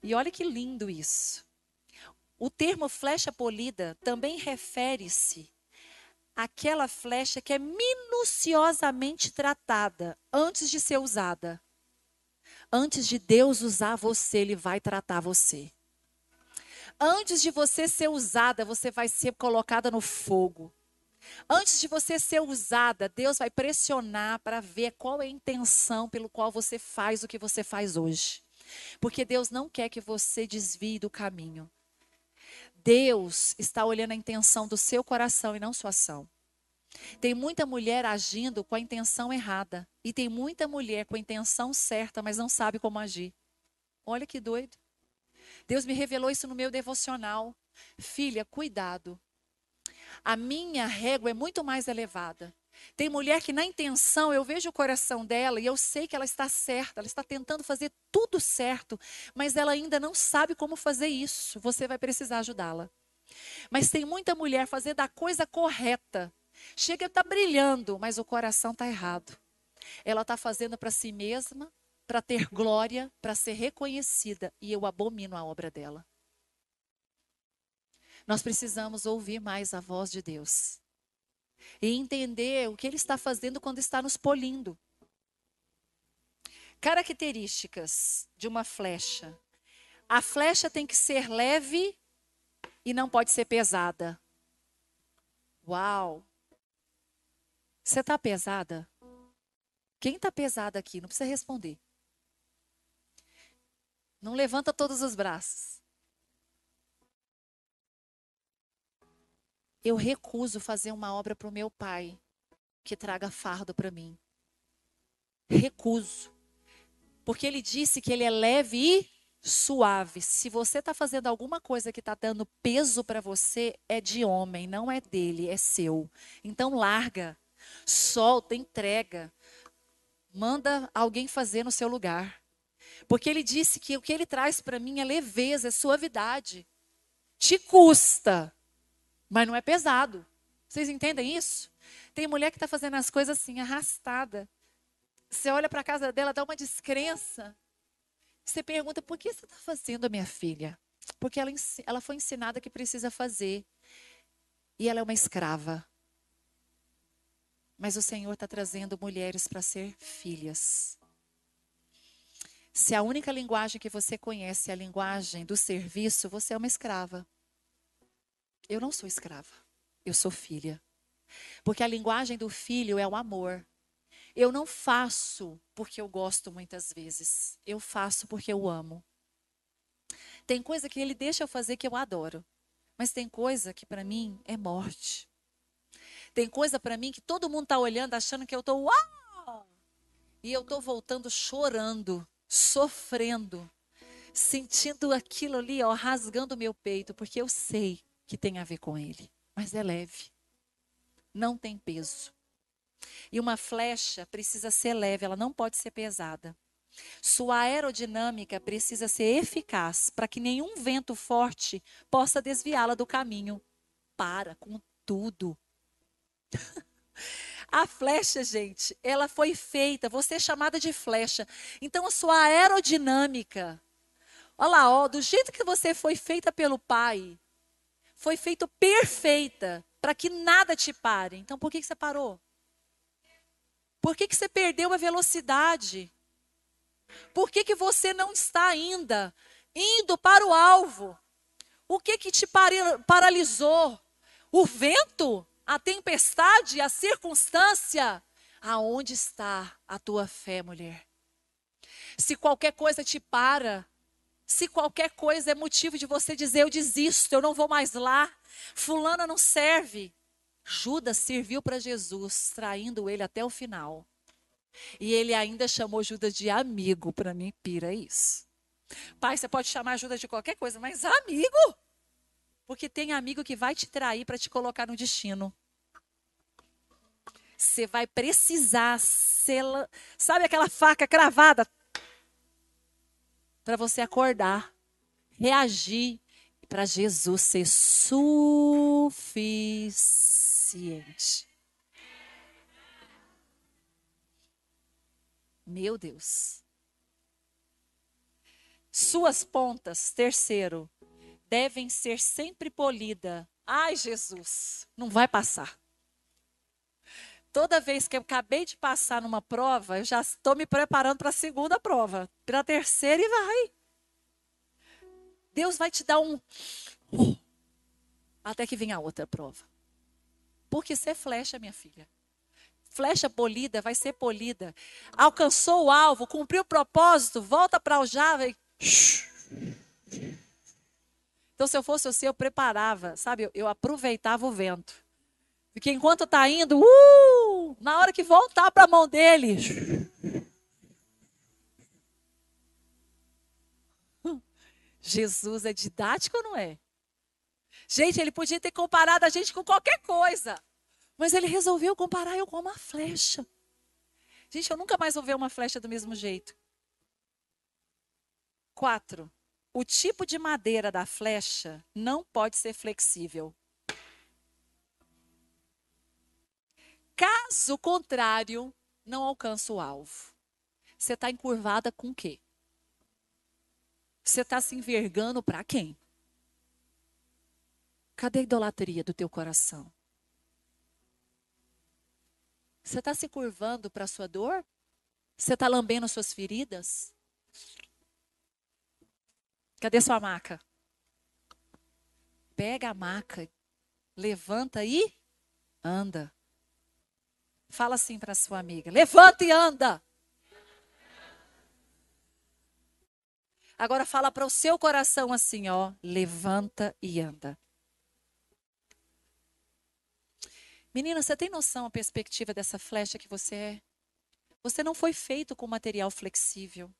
E olha que lindo isso. O termo flecha polida também refere-se àquela flecha que é minuciosamente tratada antes de ser usada. Antes de Deus usar você, Ele vai tratar você. Antes de você ser usada, você vai ser colocada no fogo. Antes de você ser usada, Deus vai pressionar para ver qual é a intenção pelo qual você faz o que você faz hoje. Porque Deus não quer que você desvie do caminho. Deus está olhando a intenção do seu coração e não sua ação. Tem muita mulher agindo com a intenção errada. E tem muita mulher com a intenção certa, mas não sabe como agir. Olha que doido. Deus me revelou isso no meu devocional. Filha, cuidado. A minha régua é muito mais elevada. Tem mulher que na intenção eu vejo o coração dela e eu sei que ela está certa, ela está tentando fazer tudo certo, mas ela ainda não sabe como fazer isso. Você vai precisar ajudá-la. Mas tem muita mulher fazendo a coisa correta. Chega a estar tá brilhando, mas o coração está errado. Ela está fazendo para si mesma, para ter glória, para ser reconhecida, e eu abomino a obra dela. Nós precisamos ouvir mais a voz de Deus e entender o que Ele está fazendo quando está nos polindo. Características de uma flecha: a flecha tem que ser leve e não pode ser pesada. Uau! Você está pesada? Quem está pesada aqui? Não precisa responder. Não levanta todos os braços. Eu recuso fazer uma obra para o meu pai que traga fardo para mim. Recuso. Porque ele disse que ele é leve e suave. Se você está fazendo alguma coisa que está dando peso para você, é de homem, não é dele, é seu. Então larga, solta, entrega. Manda alguém fazer no seu lugar. Porque ele disse que o que ele traz para mim é leveza, é suavidade. Te custa, mas não é pesado. Vocês entendem isso? Tem mulher que está fazendo as coisas assim, arrastada. Você olha para a casa dela, dá uma descrença. Você pergunta, por que você está fazendo, minha filha? Porque ela, ela foi ensinada que precisa fazer. E ela é uma escrava. Mas o Senhor está trazendo mulheres para ser filhas. Se a única linguagem que você conhece é a linguagem do serviço, você é uma escrava. Eu não sou escrava, eu sou filha. Porque a linguagem do filho é o amor. Eu não faço porque eu gosto muitas vezes, eu faço porque eu amo. Tem coisa que ele deixa eu fazer que eu adoro, mas tem coisa que para mim é morte. Tem coisa para mim que todo mundo está olhando achando que eu estou uau! E eu estou voltando chorando sofrendo, sentindo aquilo ali, ó, rasgando meu peito, porque eu sei que tem a ver com ele, mas é leve. Não tem peso. E uma flecha precisa ser leve, ela não pode ser pesada. Sua aerodinâmica precisa ser eficaz para que nenhum vento forte possa desviá-la do caminho. Para com tudo. A flecha, gente, ela foi feita, você é chamada de flecha. Então a sua aerodinâmica, olha lá, ó, do jeito que você foi feita pelo Pai, foi feita perfeita. para que nada te pare. Então, por que, que você parou? Por que, que você perdeu a velocidade? Por que, que você não está ainda indo para o alvo? O que que te paralisou? O vento? A tempestade? A circunstância? Aonde está a tua fé, mulher? Se qualquer coisa te para, se qualquer coisa é motivo de você dizer eu desisto, eu não vou mais lá, fulana não serve. Judas serviu para Jesus, traindo ele até o final. E ele ainda chamou Judas de amigo, para mim pira isso. Pai, você pode chamar Judas de qualquer coisa, mas amigo? Porque tem amigo que vai te trair para te colocar no destino. Você vai precisar ser, sabe aquela faca cravada para você acordar, reagir para Jesus ser suficiente. Meu Deus. Suas pontas, terceiro, devem ser sempre polidas. Ai, Jesus, não vai passar. Toda vez que eu acabei de passar numa prova, eu já estou me preparando para a segunda prova, para a terceira e vai. Deus vai te dar um. Até que venha a outra prova. Porque você é flecha, minha filha. Flecha polida vai ser polida. Alcançou o alvo, cumpriu o propósito, volta para o Java e. Então, se eu fosse você, eu preparava, sabe? Eu, eu aproveitava o vento. Porque enquanto está indo, uh, na hora que voltar para a mão dele. Jesus é didático ou não é? Gente, ele podia ter comparado a gente com qualquer coisa. Mas ele resolveu comparar eu com uma flecha. Gente, eu nunca mais vou ver uma flecha do mesmo jeito. Quatro. O tipo de madeira da flecha não pode ser flexível. Caso contrário, não alcança o alvo. Você está encurvada com o quê? Você está se envergando para quem? Cadê a idolatria do teu coração? Você está se curvando para a sua dor? Você está lambendo suas feridas? Cadê sua maca? Pega a maca, levanta e anda. Fala assim para sua amiga: levanta e anda. Agora fala para o seu coração assim, ó, levanta e anda. Menina, você tem noção a perspectiva dessa flecha que você é? Você não foi feito com material flexível.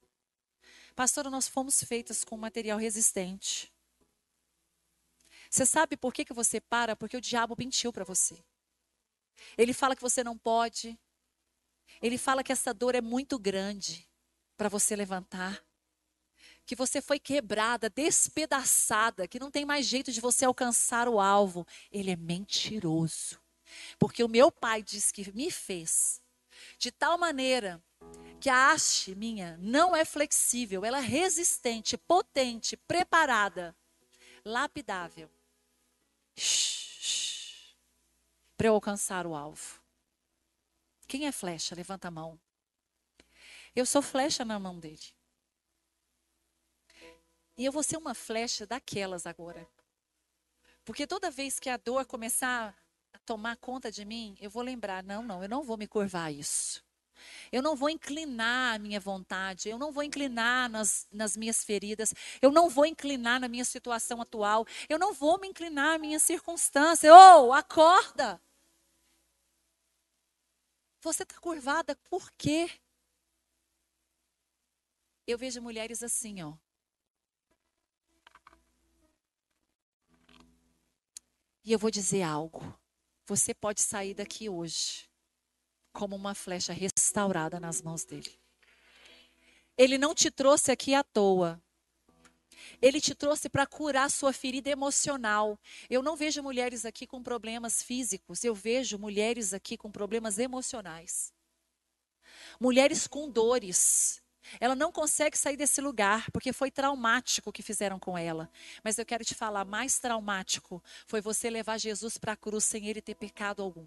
Pastora, nós fomos feitas com material resistente. Você sabe por que, que você para? Porque o diabo mentiu para você. Ele fala que você não pode. Ele fala que essa dor é muito grande para você levantar que você foi quebrada, despedaçada, que não tem mais jeito de você alcançar o alvo. Ele é mentiroso. Porque o meu pai diz que me fez de tal maneira que a haste minha não é flexível, ela é resistente, potente, preparada, lapidável. Para eu alcançar o alvo. Quem é flecha? Levanta a mão. Eu sou flecha na mão dele. E eu vou ser uma flecha daquelas agora. Porque toda vez que a dor começar a tomar conta de mim, eu vou lembrar: não, não, eu não vou me curvar a isso. Eu não vou inclinar a minha vontade, eu não vou inclinar nas, nas minhas feridas, eu não vou inclinar na minha situação atual, eu não vou me inclinar à minha circunstância. Oh, acorda! Você está curvada por quê? Eu vejo mulheres assim, ó. E eu vou dizer algo. Você pode sair daqui hoje como uma flecha restaurada nas mãos dele. Ele não te trouxe aqui à toa. Ele te trouxe para curar sua ferida emocional. Eu não vejo mulheres aqui com problemas físicos, eu vejo mulheres aqui com problemas emocionais. Mulheres com dores. Ela não consegue sair desse lugar porque foi traumático o que fizeram com ela. Mas eu quero te falar, mais traumático foi você levar Jesus para a cruz sem ele ter pecado algum.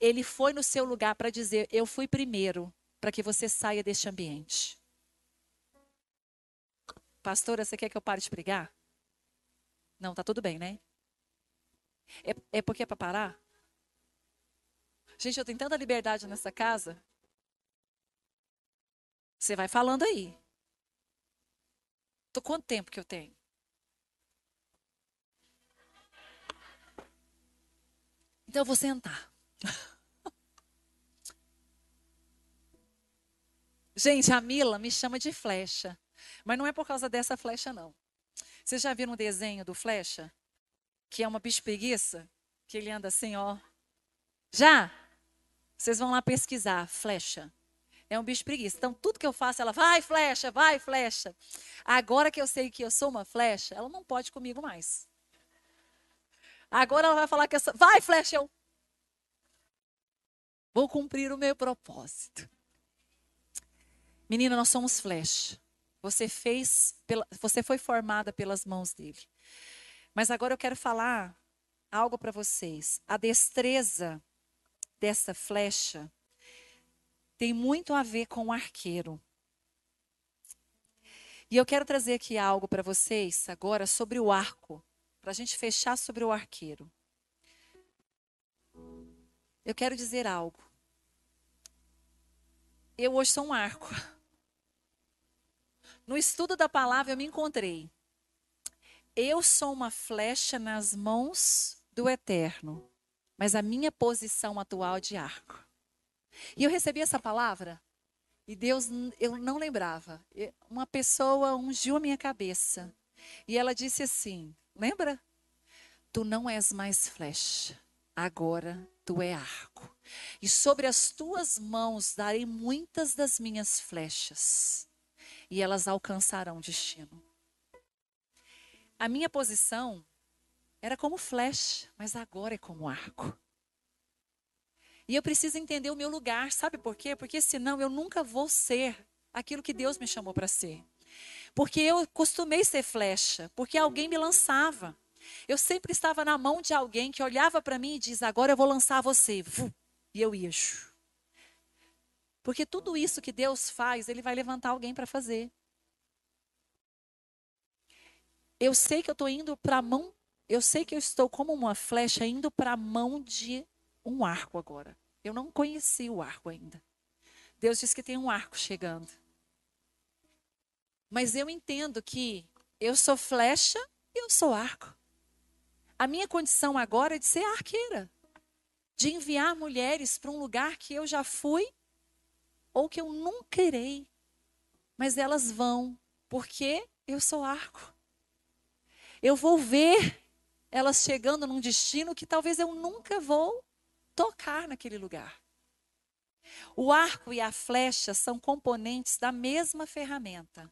Ele foi no seu lugar para dizer: Eu fui primeiro, para que você saia deste ambiente. Pastora, você quer que eu pare de pregar? Não, tá tudo bem, né? É, é porque é para parar? Gente, eu tenho tanta liberdade nessa casa. Você vai falando aí. Tô quanto tempo que eu tenho? Então eu vou sentar. Gente, a Mila me chama de flecha. Mas não é por causa dessa flecha, não. Vocês já viram um desenho do flecha? Que é uma bicho preguiça? Que ele anda assim, ó. Já? Vocês vão lá pesquisar, flecha. É um bicho preguiça. Então, tudo que eu faço, ela vai, flecha, vai, flecha. Agora que eu sei que eu sou uma flecha, ela não pode comigo mais. Agora ela vai falar que eu sou. Vai, flecha, eu. Vou cumprir o meu propósito. Menina, nós somos flecha. Você fez, pela, você foi formada pelas mãos dele. Mas agora eu quero falar algo para vocês. A destreza dessa flecha tem muito a ver com o arqueiro. E eu quero trazer aqui algo para vocês agora sobre o arco, para a gente fechar sobre o arqueiro. Eu quero dizer algo. Eu hoje sou um arco. No estudo da palavra eu me encontrei. Eu sou uma flecha nas mãos do eterno, mas a minha posição atual é de arco. E eu recebi essa palavra e Deus, eu não lembrava. Uma pessoa ungiu a minha cabeça e ela disse assim: Lembra? Tu não és mais flecha, agora tu é arco. E sobre as tuas mãos darei muitas das minhas flechas, e elas alcançarão destino. A minha posição era como flecha, mas agora é como arco. E eu preciso entender o meu lugar, sabe por quê? Porque senão eu nunca vou ser aquilo que Deus me chamou para ser. Porque eu costumei ser flecha, porque alguém me lançava. Eu sempre estava na mão de alguém que olhava para mim e diz: Agora eu vou lançar você. E eu ia. Porque tudo isso que Deus faz, Ele vai levantar alguém para fazer. Eu sei que eu estou indo para a mão, eu sei que eu estou como uma flecha indo para a mão de um arco agora. Eu não conheci o arco ainda. Deus diz que tem um arco chegando. Mas eu entendo que eu sou flecha e eu sou arco. A minha condição agora é de ser arqueira, de enviar mulheres para um lugar que eu já fui ou que eu nunca irei. Mas elas vão, porque eu sou arco. Eu vou ver elas chegando num destino que talvez eu nunca vou tocar naquele lugar. O arco e a flecha são componentes da mesma ferramenta.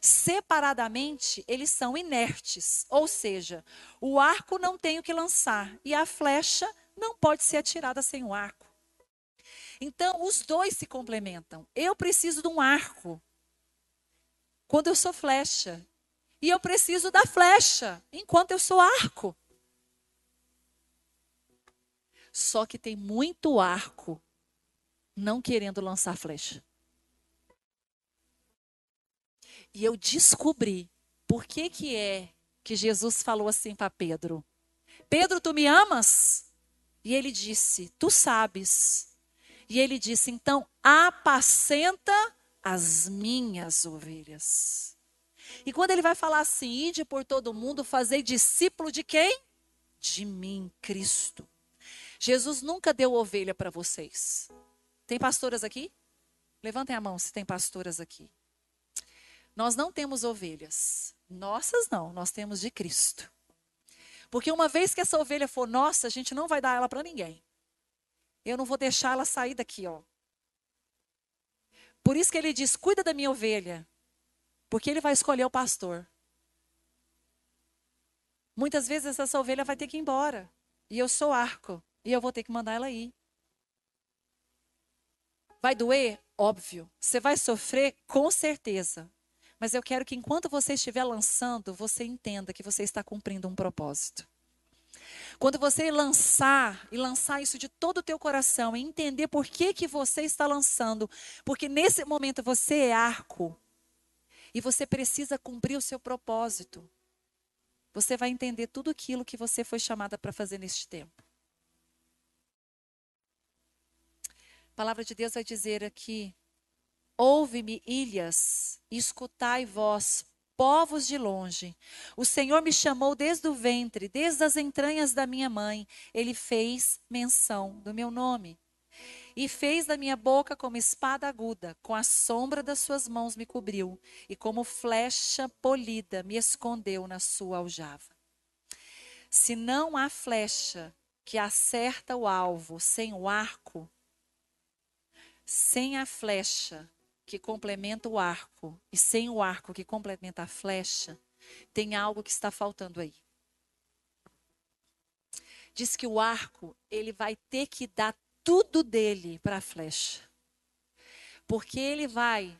Separadamente, eles são inertes, ou seja, o arco não tem o que lançar e a flecha não pode ser atirada sem o arco. Então, os dois se complementam. Eu preciso de um arco quando eu sou flecha, e eu preciso da flecha enquanto eu sou arco. Só que tem muito arco não querendo lançar flecha. E eu descobri por que que é que Jesus falou assim para Pedro: Pedro, tu me amas? E ele disse: Tu sabes. E ele disse: Então apacenta as minhas ovelhas. E quando ele vai falar assim: Ide por todo mundo, fazei discípulo de quem? De mim, Cristo. Jesus nunca deu ovelha para vocês. Tem pastoras aqui? Levantem a mão se tem pastoras aqui. Nós não temos ovelhas. Nossas não, nós temos de Cristo. Porque uma vez que essa ovelha for nossa, a gente não vai dar ela para ninguém. Eu não vou deixar ela sair daqui, ó. Por isso que ele diz: "Cuida da minha ovelha", porque ele vai escolher o pastor. Muitas vezes essa ovelha vai ter que ir embora, e eu sou arco, e eu vou ter que mandar ela ir. Vai doer? Óbvio, você vai sofrer com certeza. Mas eu quero que enquanto você estiver lançando, você entenda que você está cumprindo um propósito. Quando você lançar e lançar isso de todo o teu coração e entender por que que você está lançando, porque nesse momento você é arco e você precisa cumprir o seu propósito. Você vai entender tudo aquilo que você foi chamada para fazer neste tempo. A palavra de Deus vai dizer aqui: Ouve-me, ilhas, escutai vós, povos de longe. O Senhor me chamou desde o ventre, desde as entranhas da minha mãe. Ele fez menção do meu nome. E fez da minha boca como espada aguda, com a sombra das suas mãos me cobriu, e como flecha polida me escondeu na sua aljava. Se não há flecha que acerta o alvo sem o arco, sem a flecha que complementa o arco e sem o arco que complementa a flecha, tem algo que está faltando aí. Diz que o arco, ele vai ter que dar tudo dele para a flecha. Porque ele vai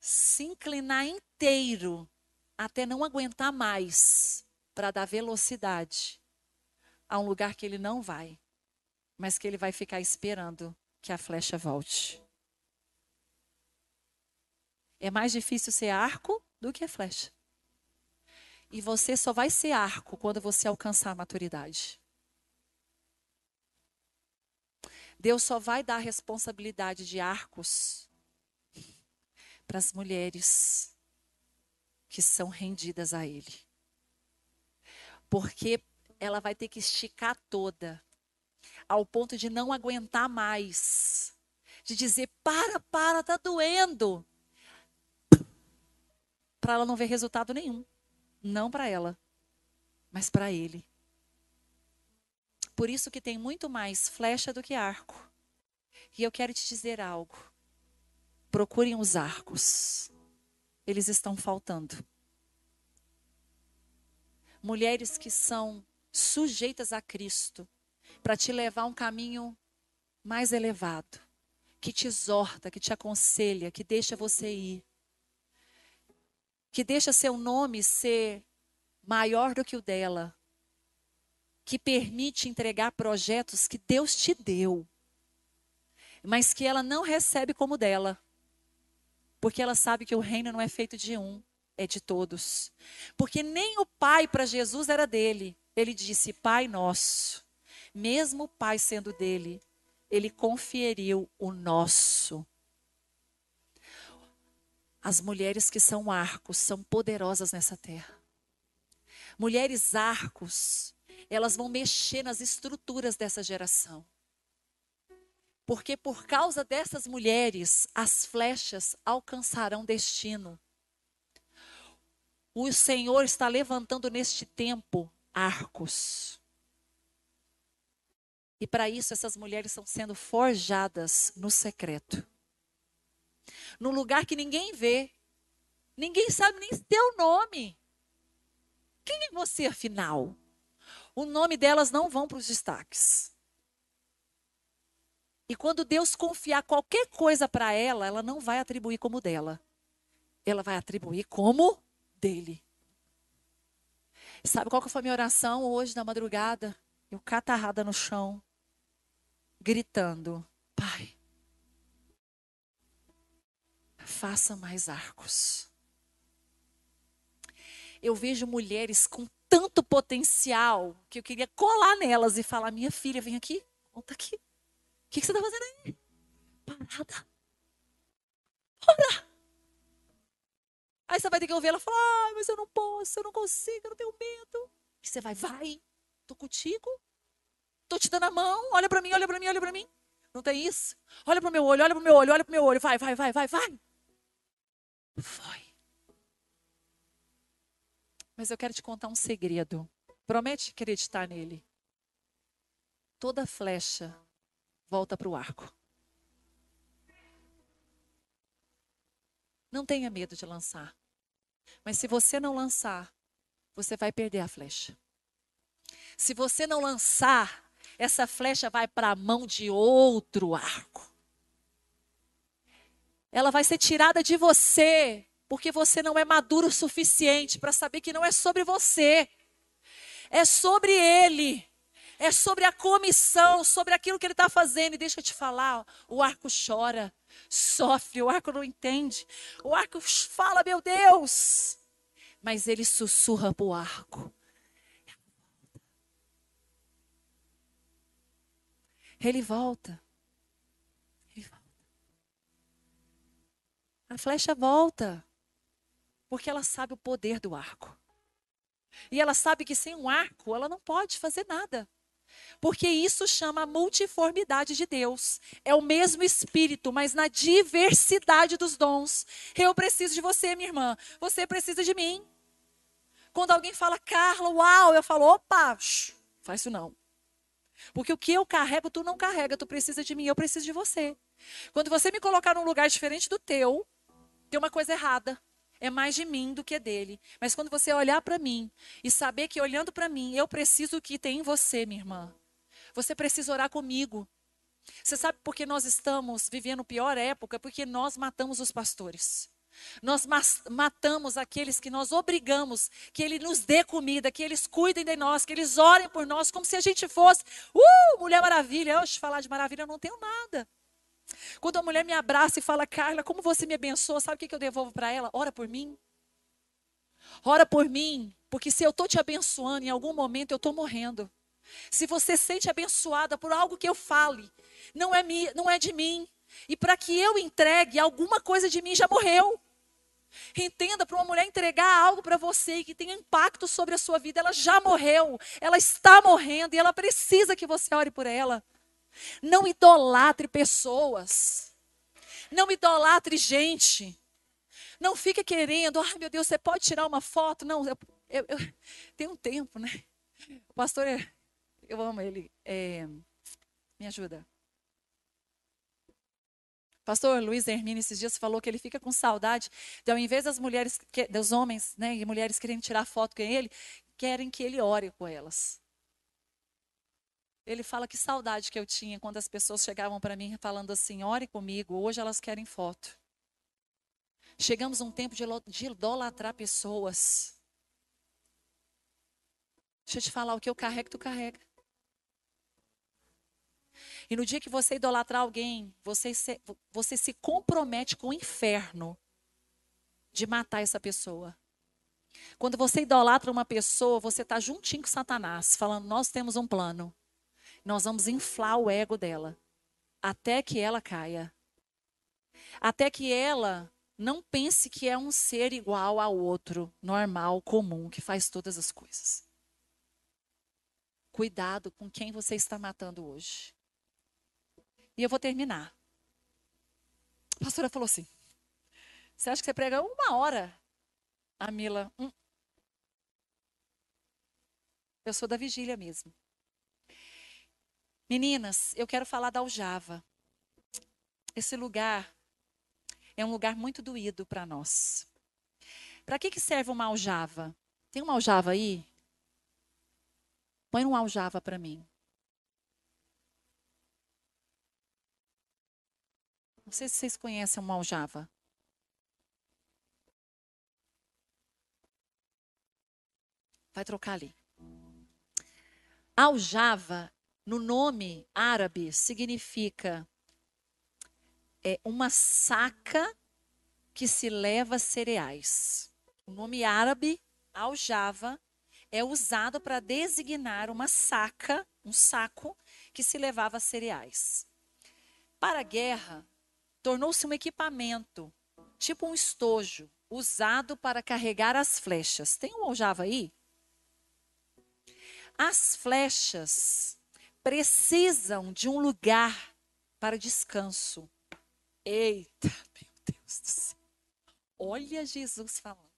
se inclinar inteiro até não aguentar mais para dar velocidade a um lugar que ele não vai, mas que ele vai ficar esperando que a flecha volte. É mais difícil ser arco do que flecha. E você só vai ser arco quando você alcançar a maturidade. Deus só vai dar a responsabilidade de arcos para as mulheres que são rendidas a Ele. Porque ela vai ter que esticar toda, ao ponto de não aguentar mais, de dizer: para, para, tá doendo para ela não ver resultado nenhum. Não para ela, mas para ele. Por isso que tem muito mais flecha do que arco. E eu quero te dizer algo. Procurem os arcos. Eles estão faltando. Mulheres que são sujeitas a Cristo para te levar a um caminho mais elevado, que te exorta, que te aconselha, que deixa você ir que deixa seu nome ser maior do que o dela, que permite entregar projetos que Deus te deu, mas que ela não recebe como dela, porque ela sabe que o reino não é feito de um, é de todos. Porque nem o Pai para Jesus era dele. Ele disse: Pai nosso. Mesmo o Pai sendo dele, ele conferiu o nosso. As mulheres que são arcos são poderosas nessa terra. Mulheres arcos, elas vão mexer nas estruturas dessa geração. Porque por causa dessas mulheres, as flechas alcançarão destino. O Senhor está levantando neste tempo arcos. E para isso, essas mulheres estão sendo forjadas no secreto num lugar que ninguém vê. Ninguém sabe nem teu nome. Quem é você, afinal? O nome delas não vão para os destaques. E quando Deus confiar qualquer coisa para ela, ela não vai atribuir como dela. Ela vai atribuir como dele. Sabe qual que foi a minha oração hoje na madrugada? Eu catarrada no chão, gritando: Pai, faça mais arcos. Eu vejo mulheres com tanto potencial que eu queria colar nelas e falar: minha filha, vem aqui, conta aqui. O que, que você está fazendo aí? Parada. Ora. Aí você vai ter que ouvir ela falar: ah, mas eu não posso, eu não consigo, eu não tenho medo. E você vai, vai, tô contigo, tô te dando a mão, olha para mim, olha para mim, olha para mim. Não tem isso? Olha para o meu olho, olha para o meu olho, olha para o meu olho, vai, vai, vai, vai, vai. Foi. Mas eu quero te contar um segredo. Promete acreditar nele. Toda flecha volta para o arco. Não tenha medo de lançar. Mas se você não lançar, você vai perder a flecha. Se você não lançar, essa flecha vai para a mão de outro arco. Ela vai ser tirada de você, porque você não é maduro o suficiente para saber que não é sobre você, é sobre Ele, é sobre a comissão, sobre aquilo que Ele está fazendo. E deixa eu te falar: o arco chora, sofre, o arco não entende, o arco fala, meu Deus, mas ele sussurra para o arco. Ele volta. Ele volta. A flecha volta. Porque ela sabe o poder do arco. E ela sabe que sem um arco ela não pode fazer nada. Porque isso chama a multiformidade de Deus. É o mesmo Espírito, mas na diversidade dos dons. Eu preciso de você, minha irmã. Você precisa de mim. Quando alguém fala, Carla, uau, eu falo, opa, shh, faz isso não. Porque o que eu carrego, tu não carrega, tu precisa de mim, eu preciso de você. Quando você me colocar num lugar diferente do teu, tem uma coisa errada. É mais de mim do que dele. Mas quando você olhar para mim e saber que olhando para mim, eu preciso que tem em você, minha irmã. Você precisa orar comigo. Você sabe por que nós estamos vivendo pior época? Porque nós matamos os pastores. Nós matamos aqueles que nós obrigamos que Ele nos dê comida, que eles cuidem de nós, que eles orem por nós, como se a gente fosse, uh, Mulher Maravilha. Eu, falar de maravilha, eu não tenho nada. Quando a mulher me abraça e fala, Carla, como você me abençoa, sabe o que eu devolvo para ela? Ora por mim. Ora por mim, porque se eu estou te abençoando, em algum momento eu estou morrendo. Se você sente abençoada por algo que eu fale, não é, mi, não é de mim, e para que eu entregue, alguma coisa de mim já morreu. Entenda, para uma mulher entregar algo para você e que tenha impacto sobre a sua vida, ela já morreu, ela está morrendo e ela precisa que você ore por ela. Não idolatre pessoas. Não idolatre gente. Não fique querendo, ai ah, meu Deus, você pode tirar uma foto? Não, eu, eu, eu tem um tempo, né? O pastor, eu amo ele. É, me ajuda. Pastor Luiz Hermínio esses dias falou que ele fica com saudade de ao invés das mulheres, dos homens, né, e mulheres querendo tirar foto com ele, querem que ele ore com elas. Ele fala que saudade que eu tinha quando as pessoas chegavam para mim falando assim: ore comigo, hoje elas querem foto. Chegamos a um tempo de, idolatrar pessoas. Deixa eu te falar, o que eu carrego, tu carrega. E no dia que você idolatrar alguém, você se, você se compromete com o inferno de matar essa pessoa. Quando você idolatra uma pessoa, você está juntinho com Satanás, falando: Nós temos um plano. Nós vamos inflar o ego dela até que ela caia. Até que ela não pense que é um ser igual ao outro, normal, comum, que faz todas as coisas. Cuidado com quem você está matando hoje. E eu vou terminar. A pastora falou assim: Você acha que você prega uma hora? A Mila, hum. eu sou da vigília mesmo. Meninas, eu quero falar da Aljava. Esse lugar é um lugar muito doído para nós. Para que, que serve uma aljava? Tem uma aljava aí? Põe uma aljava para mim. Não sei se vocês conhecem uma aljava. Vai trocar ali. Aljava no nome árabe significa é uma saca que se leva cereais. O nome árabe, aljava, é usado para designar uma saca, um saco que se levava cereais. Para a guerra, tornou-se um equipamento, tipo um estojo, usado para carregar as flechas. Tem um aljava aí? As flechas precisam de um lugar para descanso. Eita, meu Deus do céu. Olha Jesus falando.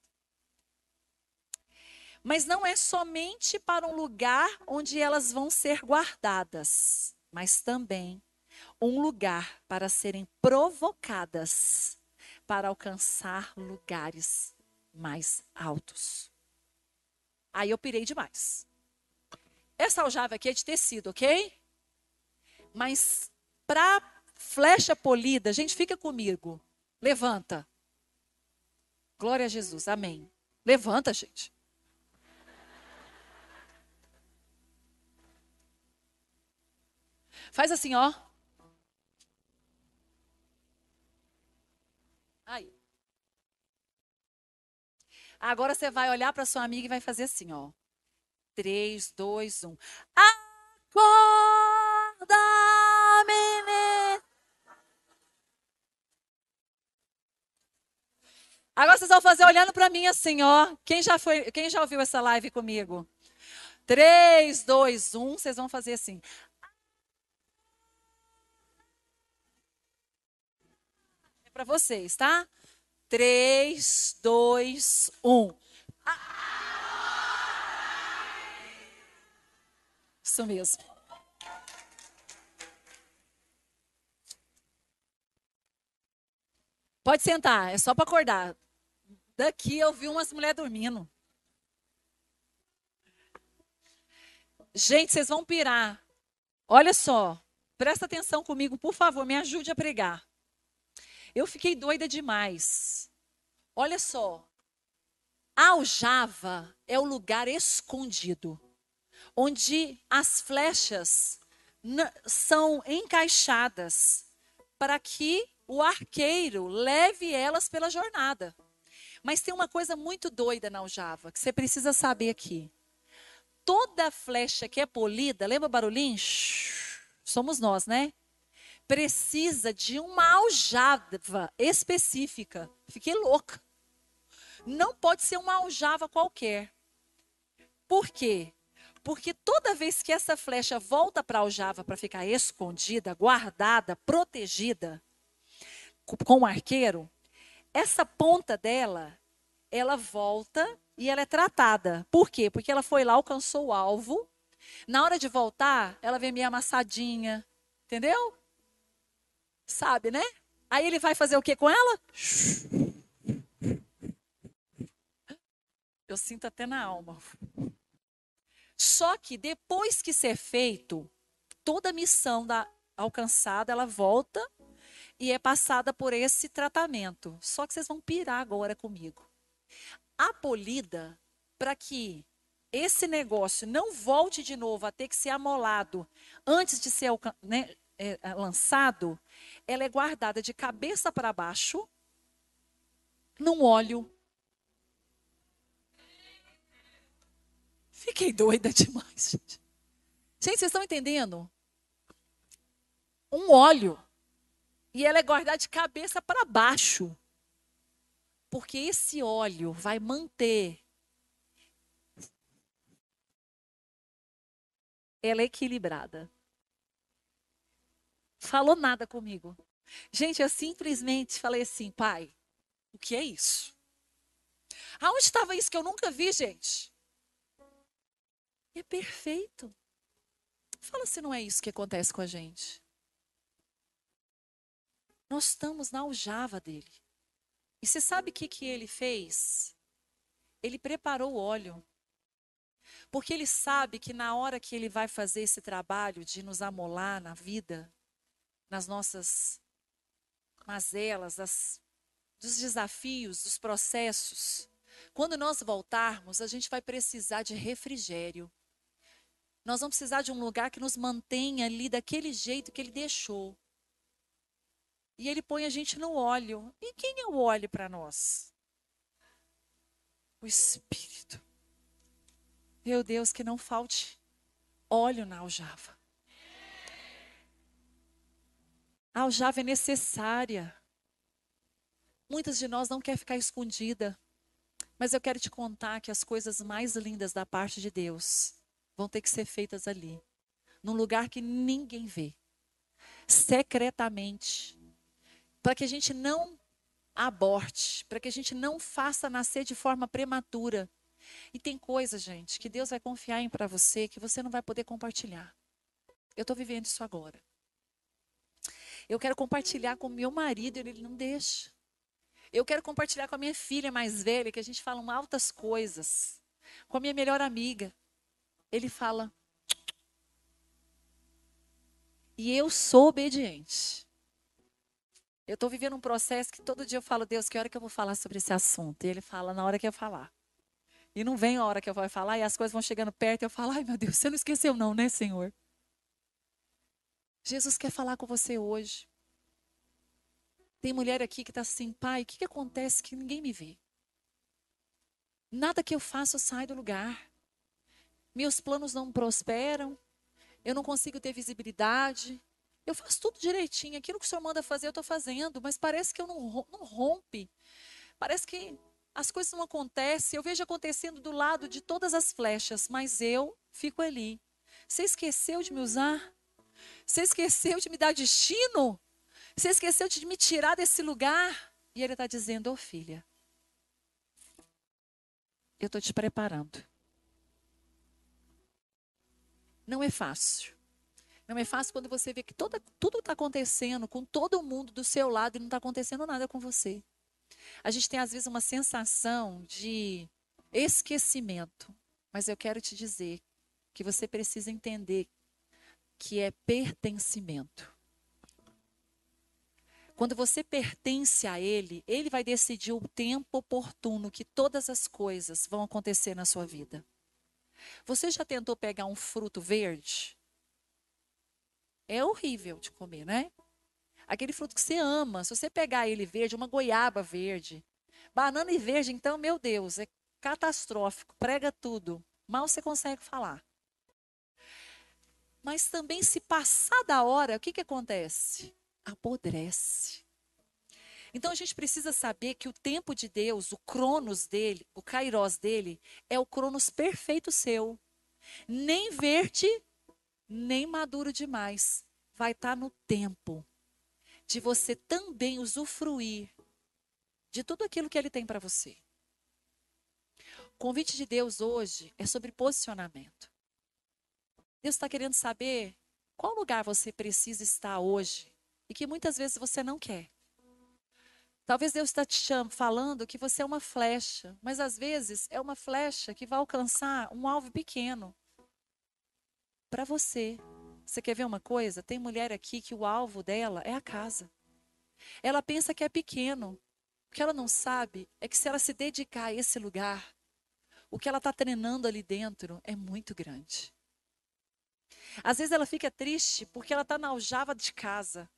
Mas não é somente para um lugar onde elas vão ser guardadas, mas também um lugar para serem provocadas para alcançar lugares mais altos. Aí eu pirei demais. Essa aljava aqui é de tecido, ok? Mas para flecha polida, gente, fica comigo. Levanta. Glória a Jesus. Amém. Levanta, gente. Faz assim, ó. Aí. Agora você vai olhar para sua amiga e vai fazer assim, ó. 3, 2, 1. Acorda, menina. Agora vocês vão fazer olhando para mim assim, ó. Quem já foi, quem já ouviu essa live comigo? 3, 2, 1, vocês vão fazer assim. É para vocês, tá? 3, 2, 1. Isso mesmo. Pode sentar, é só para acordar. Daqui eu vi umas mulheres dormindo. Gente, vocês vão pirar. Olha só, presta atenção comigo, por favor, me ajude a pregar. Eu fiquei doida demais. Olha só. A aljava é o lugar escondido, onde as flechas são encaixadas para que o arqueiro leve elas pela jornada. Mas tem uma coisa muito doida na aljava que você precisa saber aqui. Toda flecha que é polida, lembra o barulhinho? Somos nós, né? Precisa de uma aljava específica. Fiquei louca. Não pode ser uma aljava qualquer. Por quê? Porque toda vez que essa flecha volta para a aljava para ficar escondida, guardada, protegida, com o arqueiro, essa ponta dela, ela volta e ela é tratada. Por quê? Porque ela foi lá, alcançou o alvo. Na hora de voltar, ela vem meio amassadinha. Entendeu? Sabe, né? Aí ele vai fazer o que com ela? Eu sinto até na alma. Só que depois que ser feito, toda a missão da alcançada, ela volta e é passada por esse tratamento. Só que vocês vão pirar agora comigo. A polida, para que esse negócio não volte de novo a ter que ser amolado antes de ser né, é, é, lançado, ela é guardada de cabeça para baixo num óleo. Fiquei doida demais, gente. Gente, vocês estão entendendo? Um óleo e ela é guardada de cabeça para baixo. Porque esse óleo vai manter ela é equilibrada. Falou nada comigo. Gente, eu simplesmente falei assim, pai, o que é isso? Aonde estava isso que eu nunca vi, gente? É perfeito. Fala se não é isso que acontece com a gente. Nós estamos na aljava dele. E você sabe o que, que ele fez? Ele preparou o óleo. Porque ele sabe que na hora que ele vai fazer esse trabalho de nos amolar na vida, nas nossas mazelas, dos desafios, dos processos, quando nós voltarmos, a gente vai precisar de refrigério. Nós vamos precisar de um lugar que nos mantenha ali daquele jeito que ele deixou. E ele põe a gente no óleo. E quem é o óleo para nós? O Espírito. Meu Deus, que não falte óleo na aljava. A aljava é necessária. Muitas de nós não quer ficar escondida. Mas eu quero te contar que as coisas mais lindas da parte de Deus vão ter que ser feitas ali, num lugar que ninguém vê, secretamente, para que a gente não aborte, para que a gente não faça nascer de forma prematura. E tem coisas, gente, que Deus vai confiar em para você que você não vai poder compartilhar. Eu estou vivendo isso agora. Eu quero compartilhar com meu marido, ele não deixa. Eu quero compartilhar com a minha filha mais velha, que a gente fala altas coisas. Com a minha melhor amiga. Ele fala. E eu sou obediente. Eu estou vivendo um processo que todo dia eu falo, Deus, que hora que eu vou falar sobre esse assunto? E ele fala, na hora que eu falar. E não vem a hora que eu vou falar, e as coisas vão chegando perto, e eu falo, ai meu Deus, você não esqueceu não, né, Senhor? Jesus quer falar com você hoje. Tem mulher aqui que está assim, pai, o que, que acontece que ninguém me vê? Nada que eu faço sai do lugar. Meus planos não prosperam. Eu não consigo ter visibilidade. Eu faço tudo direitinho. Aquilo que o senhor manda fazer, eu estou fazendo. Mas parece que eu não, não rompe. Parece que as coisas não acontecem. Eu vejo acontecendo do lado de todas as flechas. Mas eu fico ali. Você esqueceu de me usar? Você esqueceu de me dar destino? Você esqueceu de me tirar desse lugar? E ele está dizendo, ô oh, filha, eu estou te preparando. Não é fácil. Não é fácil quando você vê que toda, tudo está acontecendo com todo mundo do seu lado e não está acontecendo nada com você. A gente tem, às vezes, uma sensação de esquecimento. Mas eu quero te dizer que você precisa entender que é pertencimento. Quando você pertence a Ele, Ele vai decidir o tempo oportuno que todas as coisas vão acontecer na sua vida. Você já tentou pegar um fruto verde? É horrível de comer, né? Aquele fruto que você ama, se você pegar ele verde, uma goiaba verde, banana e verde, então, meu Deus, é catastrófico, prega tudo. Mal você consegue falar. Mas também, se passar da hora, o que, que acontece? apodrece. Então a gente precisa saber que o tempo de Deus, o cronos dele, o kairos dele, é o cronos perfeito seu. Nem verde, nem maduro demais. Vai estar tá no tempo de você também usufruir de tudo aquilo que ele tem para você. O convite de Deus hoje é sobre posicionamento. Deus está querendo saber qual lugar você precisa estar hoje e que muitas vezes você não quer. Talvez Deus está te falando que você é uma flecha, mas às vezes é uma flecha que vai alcançar um alvo pequeno. Para você. Você quer ver uma coisa? Tem mulher aqui que o alvo dela é a casa. Ela pensa que é pequeno. O que ela não sabe é que se ela se dedicar a esse lugar, o que ela está treinando ali dentro é muito grande. Às vezes ela fica triste porque ela está na aljava de casa.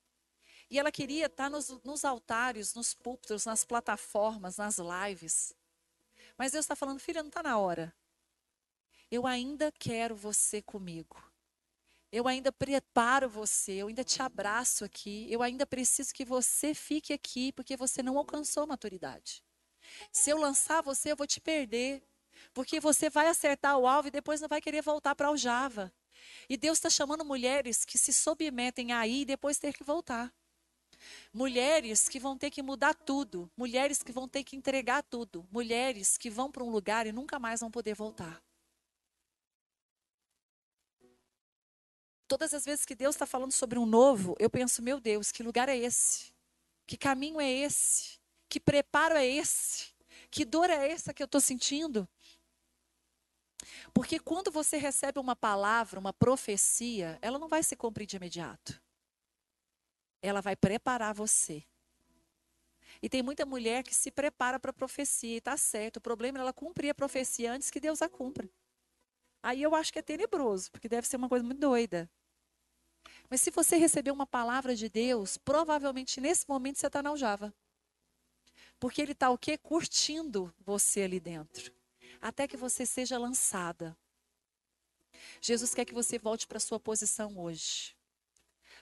E ela queria estar nos, nos altares, nos púlpitos, nas plataformas, nas lives. Mas Deus está falando, filha, não está na hora. Eu ainda quero você comigo. Eu ainda preparo você, eu ainda te abraço aqui, eu ainda preciso que você fique aqui, porque você não alcançou maturidade. Se eu lançar você, eu vou te perder, porque você vai acertar o alvo e depois não vai querer voltar para o Java. E Deus está chamando mulheres que se submetem aí e depois ter que voltar. Mulheres que vão ter que mudar tudo, mulheres que vão ter que entregar tudo, mulheres que vão para um lugar e nunca mais vão poder voltar. Todas as vezes que Deus está falando sobre um novo, eu penso, meu Deus, que lugar é esse? Que caminho é esse? Que preparo é esse? Que dor é essa que eu estou sentindo? Porque quando você recebe uma palavra, uma profecia, ela não vai se cumprir de imediato ela vai preparar você. E tem muita mulher que se prepara para a profecia, e está certo. O problema é ela cumprir a profecia antes que Deus a cumpra. Aí eu acho que é tenebroso, porque deve ser uma coisa muito doida. Mas se você receber uma palavra de Deus, provavelmente nesse momento você está na aljava. Porque ele está o quê? Curtindo você ali dentro. Até que você seja lançada. Jesus quer que você volte para a sua posição hoje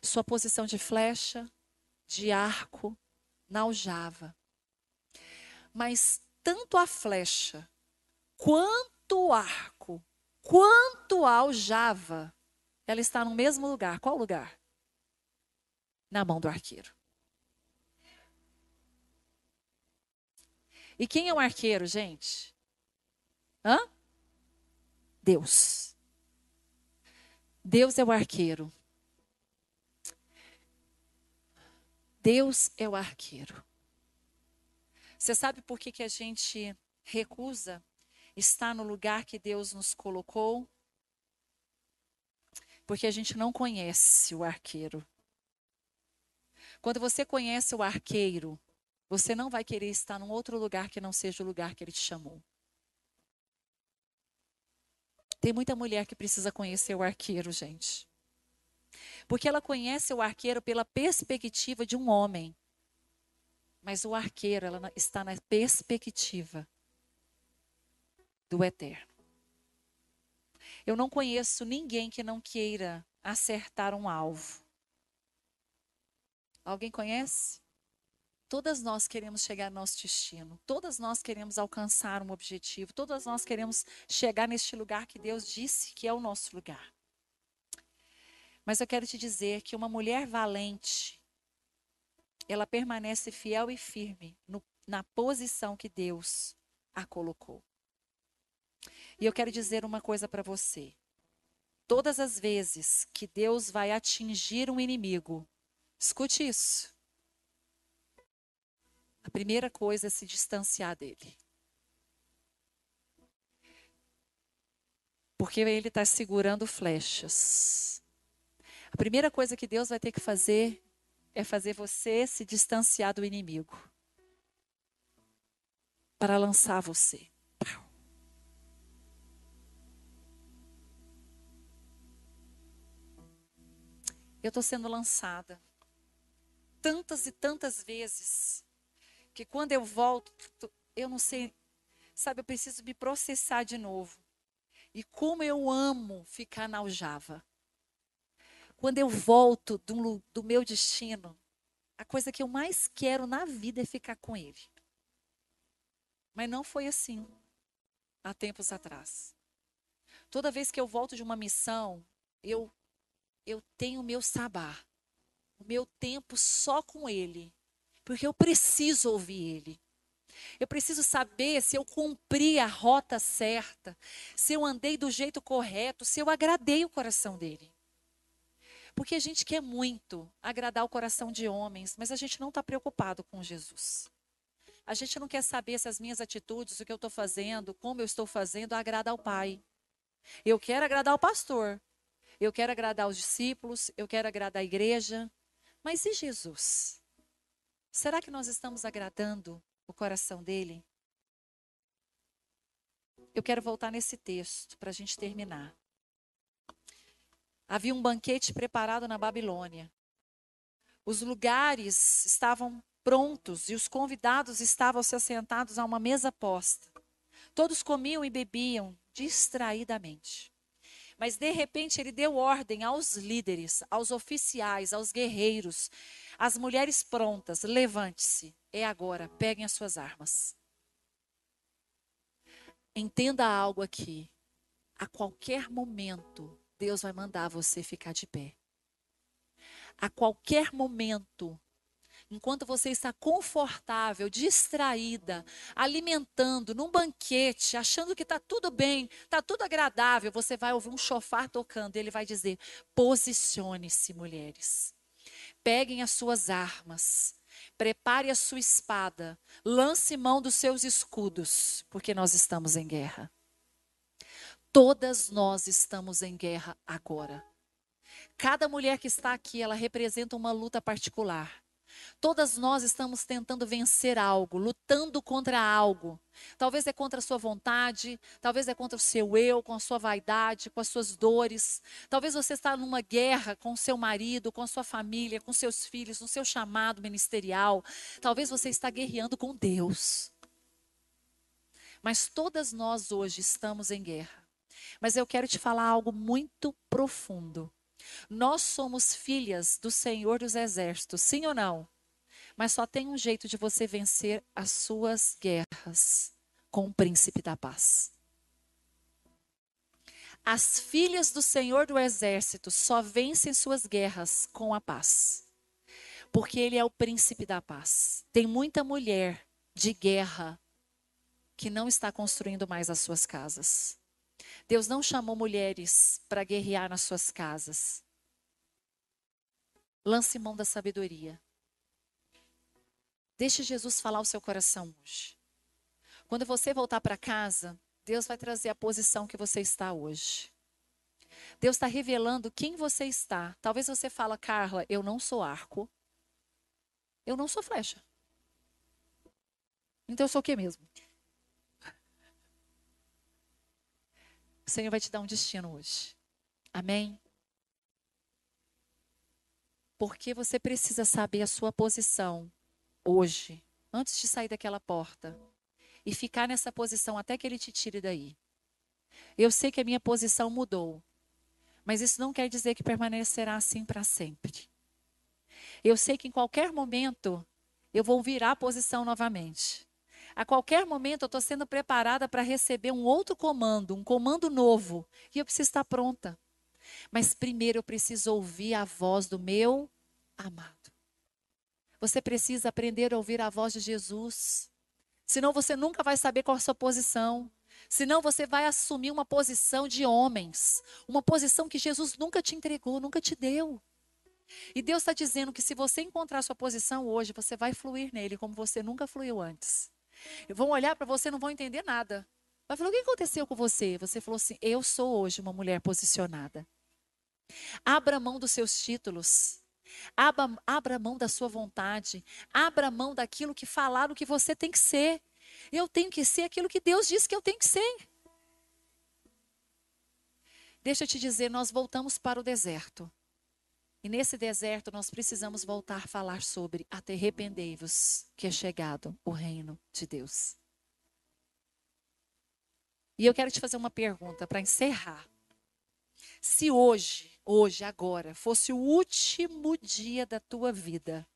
sua posição de flecha, de arco, na aljava. Mas tanto a flecha, quanto o arco, quanto a aljava, ela está no mesmo lugar. Qual lugar? Na mão do arqueiro. E quem é o arqueiro, gente? Hã? Deus. Deus é o arqueiro. Deus é o arqueiro. Você sabe por que, que a gente recusa estar no lugar que Deus nos colocou? Porque a gente não conhece o arqueiro. Quando você conhece o arqueiro, você não vai querer estar num outro lugar que não seja o lugar que ele te chamou. Tem muita mulher que precisa conhecer o arqueiro, gente. Porque ela conhece o arqueiro pela perspectiva de um homem. Mas o arqueiro ela está na perspectiva do eterno. Eu não conheço ninguém que não queira acertar um alvo. Alguém conhece? Todas nós queremos chegar ao nosso destino. Todas nós queremos alcançar um objetivo. Todas nós queremos chegar neste lugar que Deus disse que é o nosso lugar. Mas eu quero te dizer que uma mulher valente, ela permanece fiel e firme no, na posição que Deus a colocou. E eu quero dizer uma coisa para você. Todas as vezes que Deus vai atingir um inimigo, escute isso. A primeira coisa é se distanciar dele. Porque ele está segurando flechas. A primeira coisa que Deus vai ter que fazer é fazer você se distanciar do inimigo para lançar você. Eu estou sendo lançada tantas e tantas vezes que quando eu volto, eu não sei, sabe, eu preciso me processar de novo. E como eu amo ficar na aljava. Quando eu volto do, do meu destino, a coisa que eu mais quero na vida é ficar com ele. Mas não foi assim há tempos atrás. Toda vez que eu volto de uma missão, eu eu tenho o meu sabá, o meu tempo só com ele porque eu preciso ouvir Ele. Eu preciso saber se eu cumpri a rota certa, se eu andei do jeito correto, se eu agradei o coração dele. Porque a gente quer muito agradar o coração de homens, mas a gente não está preocupado com Jesus. A gente não quer saber se as minhas atitudes, o que eu estou fazendo, como eu estou fazendo, agrada ao Pai. Eu quero agradar o pastor, eu quero agradar os discípulos, eu quero agradar a igreja, mas e Jesus? Será que nós estamos agradando o coração dele? Eu quero voltar nesse texto para a gente terminar. Havia um banquete preparado na Babilônia. Os lugares estavam prontos e os convidados estavam se assentados a uma mesa posta. Todos comiam e bebiam distraidamente. Mas de repente ele deu ordem aos líderes, aos oficiais, aos guerreiros as mulheres prontas, levante-se. É agora, peguem as suas armas. Entenda algo aqui. A qualquer momento, Deus vai mandar você ficar de pé. A qualquer momento, enquanto você está confortável, distraída, alimentando num banquete, achando que está tudo bem, está tudo agradável, você vai ouvir um chofar tocando. E ele vai dizer: posicione-se, mulheres. Peguem as suas armas, prepare a sua espada, lance mão dos seus escudos, porque nós estamos em guerra. Todas nós estamos em guerra agora. Cada mulher que está aqui, ela representa uma luta particular. Todas nós estamos tentando vencer algo, lutando contra algo. Talvez é contra a sua vontade, talvez é contra o seu eu, com a sua vaidade, com as suas dores. Talvez você está numa guerra com o seu marido, com a sua família, com seus filhos, no seu chamado ministerial. Talvez você está guerreando com Deus. Mas todas nós hoje estamos em guerra. Mas eu quero te falar algo muito profundo. Nós somos filhas do Senhor dos Exércitos, sim ou não? Mas só tem um jeito de você vencer as suas guerras com o príncipe da paz. As filhas do Senhor do Exército só vencem suas guerras com a paz. Porque ele é o príncipe da paz. Tem muita mulher de guerra que não está construindo mais as suas casas. Deus não chamou mulheres para guerrear nas suas casas. Lance mão da sabedoria. Deixe Jesus falar o seu coração hoje. Quando você voltar para casa, Deus vai trazer a posição que você está hoje. Deus está revelando quem você está. Talvez você fala, Carla, eu não sou arco. Eu não sou flecha. Então eu sou o que mesmo? O Senhor vai te dar um destino hoje. Amém? Porque você precisa saber a sua posição hoje, antes de sair daquela porta. E ficar nessa posição até que ele te tire daí. Eu sei que a minha posição mudou. Mas isso não quer dizer que permanecerá assim para sempre. Eu sei que em qualquer momento eu vou virar a posição novamente. A qualquer momento eu estou sendo preparada para receber um outro comando, um comando novo. E eu preciso estar pronta. Mas primeiro eu preciso ouvir a voz do meu amado. Você precisa aprender a ouvir a voz de Jesus. Senão você nunca vai saber qual é a sua posição. Senão você vai assumir uma posição de homens. Uma posição que Jesus nunca te entregou, nunca te deu. E Deus está dizendo que se você encontrar sua posição hoje, você vai fluir nele como você nunca fluiu antes. Vão olhar para você e não vão entender nada. Vai falar: o que aconteceu com você? Você falou assim: eu sou hoje uma mulher posicionada. Abra mão dos seus títulos. Abra, abra mão da sua vontade. Abra mão daquilo que falaram que você tem que ser. Eu tenho que ser aquilo que Deus disse que eu tenho que ser. Deixa eu te dizer, nós voltamos para o deserto. E nesse deserto nós precisamos voltar a falar sobre até arrependei-vos que é chegado o reino de Deus. E eu quero te fazer uma pergunta para encerrar. Se hoje, hoje, agora, fosse o último dia da tua vida,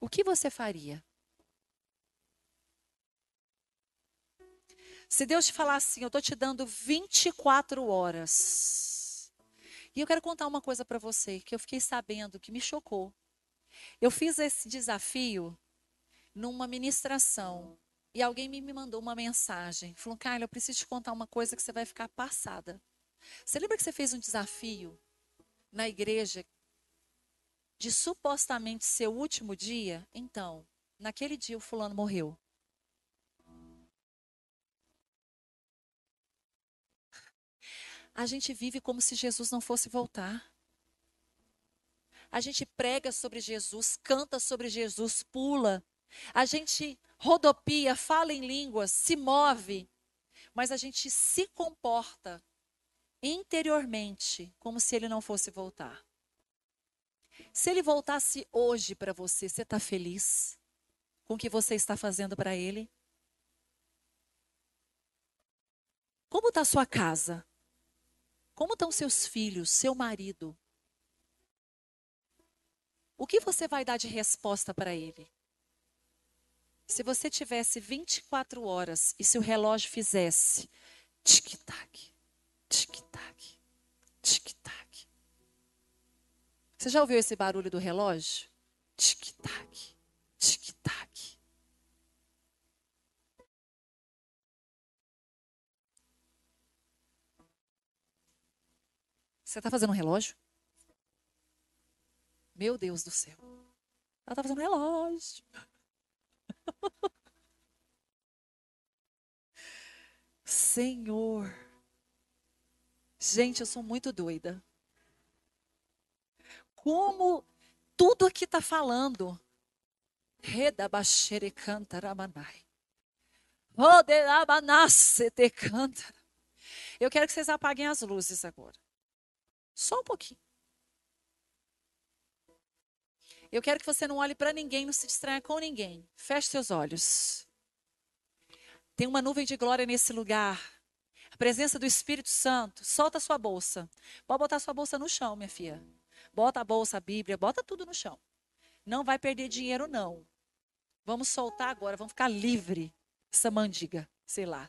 o que você faria? Se Deus te falar assim, eu estou te dando 24 horas e eu quero contar uma coisa para você que eu fiquei sabendo que me chocou. Eu fiz esse desafio numa ministração e alguém me mandou uma mensagem. Falou, Carla, eu preciso te contar uma coisa que você vai ficar passada. Você lembra que você fez um desafio na igreja de supostamente ser o último dia? Então, naquele dia o fulano morreu. A gente vive como se Jesus não fosse voltar. A gente prega sobre Jesus, canta sobre Jesus, pula. A gente rodopia, fala em línguas, se move. Mas a gente se comporta interiormente como se ele não fosse voltar. Se ele voltasse hoje para você, você está feliz com o que você está fazendo para ele? Como está a sua casa? Como estão seus filhos, seu marido? O que você vai dar de resposta para ele? Se você tivesse 24 horas e se o relógio fizesse tic-tac, tic-tac, tic-tac. Você já ouviu esse barulho do relógio? Tic-tac, tic-tac. Você está fazendo um relógio? Meu Deus do céu. Ela está fazendo um relógio. Senhor. Gente, eu sou muito doida. Como tudo aqui está falando. Redabaxere canta ramanai. te canta. Eu quero que vocês apaguem as luzes agora. Só um pouquinho. Eu quero que você não olhe para ninguém, não se distraia com ninguém. Feche seus olhos. Tem uma nuvem de glória nesse lugar. A presença do Espírito Santo. Solta sua bolsa. Pode botar sua bolsa no chão, minha filha. Bota a bolsa, a Bíblia, bota tudo no chão. Não vai perder dinheiro, não. Vamos soltar agora, vamos ficar livre. Essa mandiga, sei lá.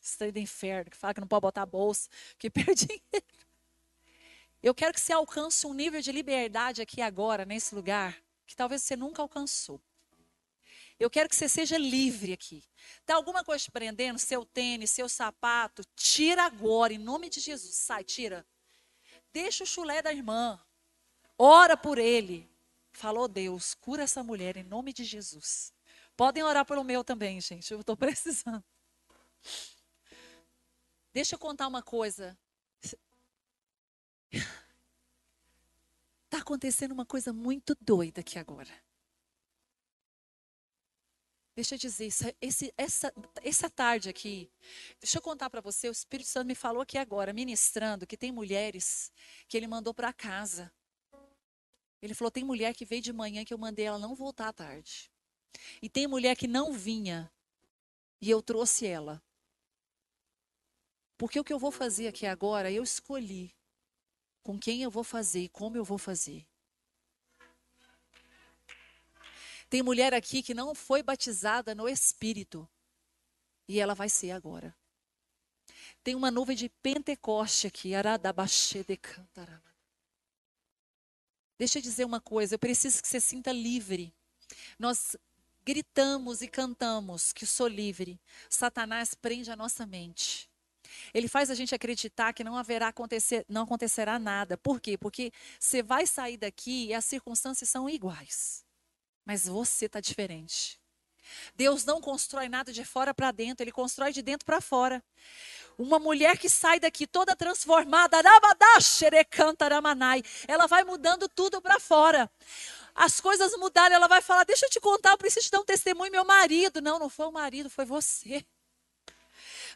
Estranho do inferno, que fala que não pode botar a bolsa, que perde dinheiro. Eu quero que você alcance um nível de liberdade aqui agora, nesse lugar, que talvez você nunca alcançou. Eu quero que você seja livre aqui. Tá alguma coisa te prendendo? Seu tênis, seu sapato? Tira agora, em nome de Jesus. Sai, tira. Deixa o chulé da irmã. Ora por ele. Falou Deus, cura essa mulher em nome de Jesus. Podem orar pelo meu também, gente. Eu estou precisando. Deixa eu contar uma coisa. Está acontecendo uma coisa muito doida aqui agora. Deixa eu dizer, esse, essa, essa tarde aqui, deixa eu contar para você, o Espírito Santo me falou aqui agora, ministrando, que tem mulheres que ele mandou para casa. Ele falou: tem mulher que veio de manhã que eu mandei ela não voltar à tarde. E tem mulher que não vinha e eu trouxe ela. Porque o que eu vou fazer aqui agora, eu escolhi com quem eu vou fazer e como eu vou fazer. Tem mulher aqui que não foi batizada no Espírito. E ela vai ser agora. Tem uma nuvem de Pentecoste aqui. Deixa eu dizer uma coisa. Eu preciso que você sinta livre. Nós gritamos e cantamos que sou livre. Satanás prende a nossa mente. Ele faz a gente acreditar que não haverá acontecer, não acontecerá nada. Por quê? Porque você vai sair daqui e as circunstâncias são iguais. Mas você está diferente. Deus não constrói nada de fora para dentro, Ele constrói de dentro para fora. Uma mulher que sai daqui toda transformada, ela vai mudando tudo para fora. As coisas mudaram, ela vai falar: Deixa eu te contar, eu preciso te dar um testemunho. Meu marido, não, não foi o marido, foi você.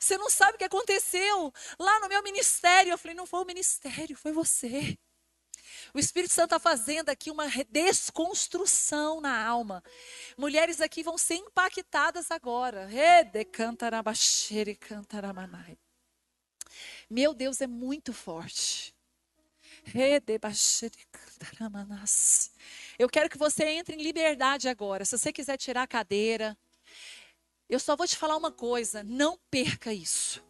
Você não sabe o que aconteceu lá no meu ministério. Eu falei: Não foi o ministério, foi você. O Espírito Santo está fazendo aqui uma desconstrução na alma. Mulheres aqui vão ser impactadas agora. Meu Deus é muito forte. Eu quero que você entre em liberdade agora. Se você quiser tirar a cadeira, eu só vou te falar uma coisa: não perca isso.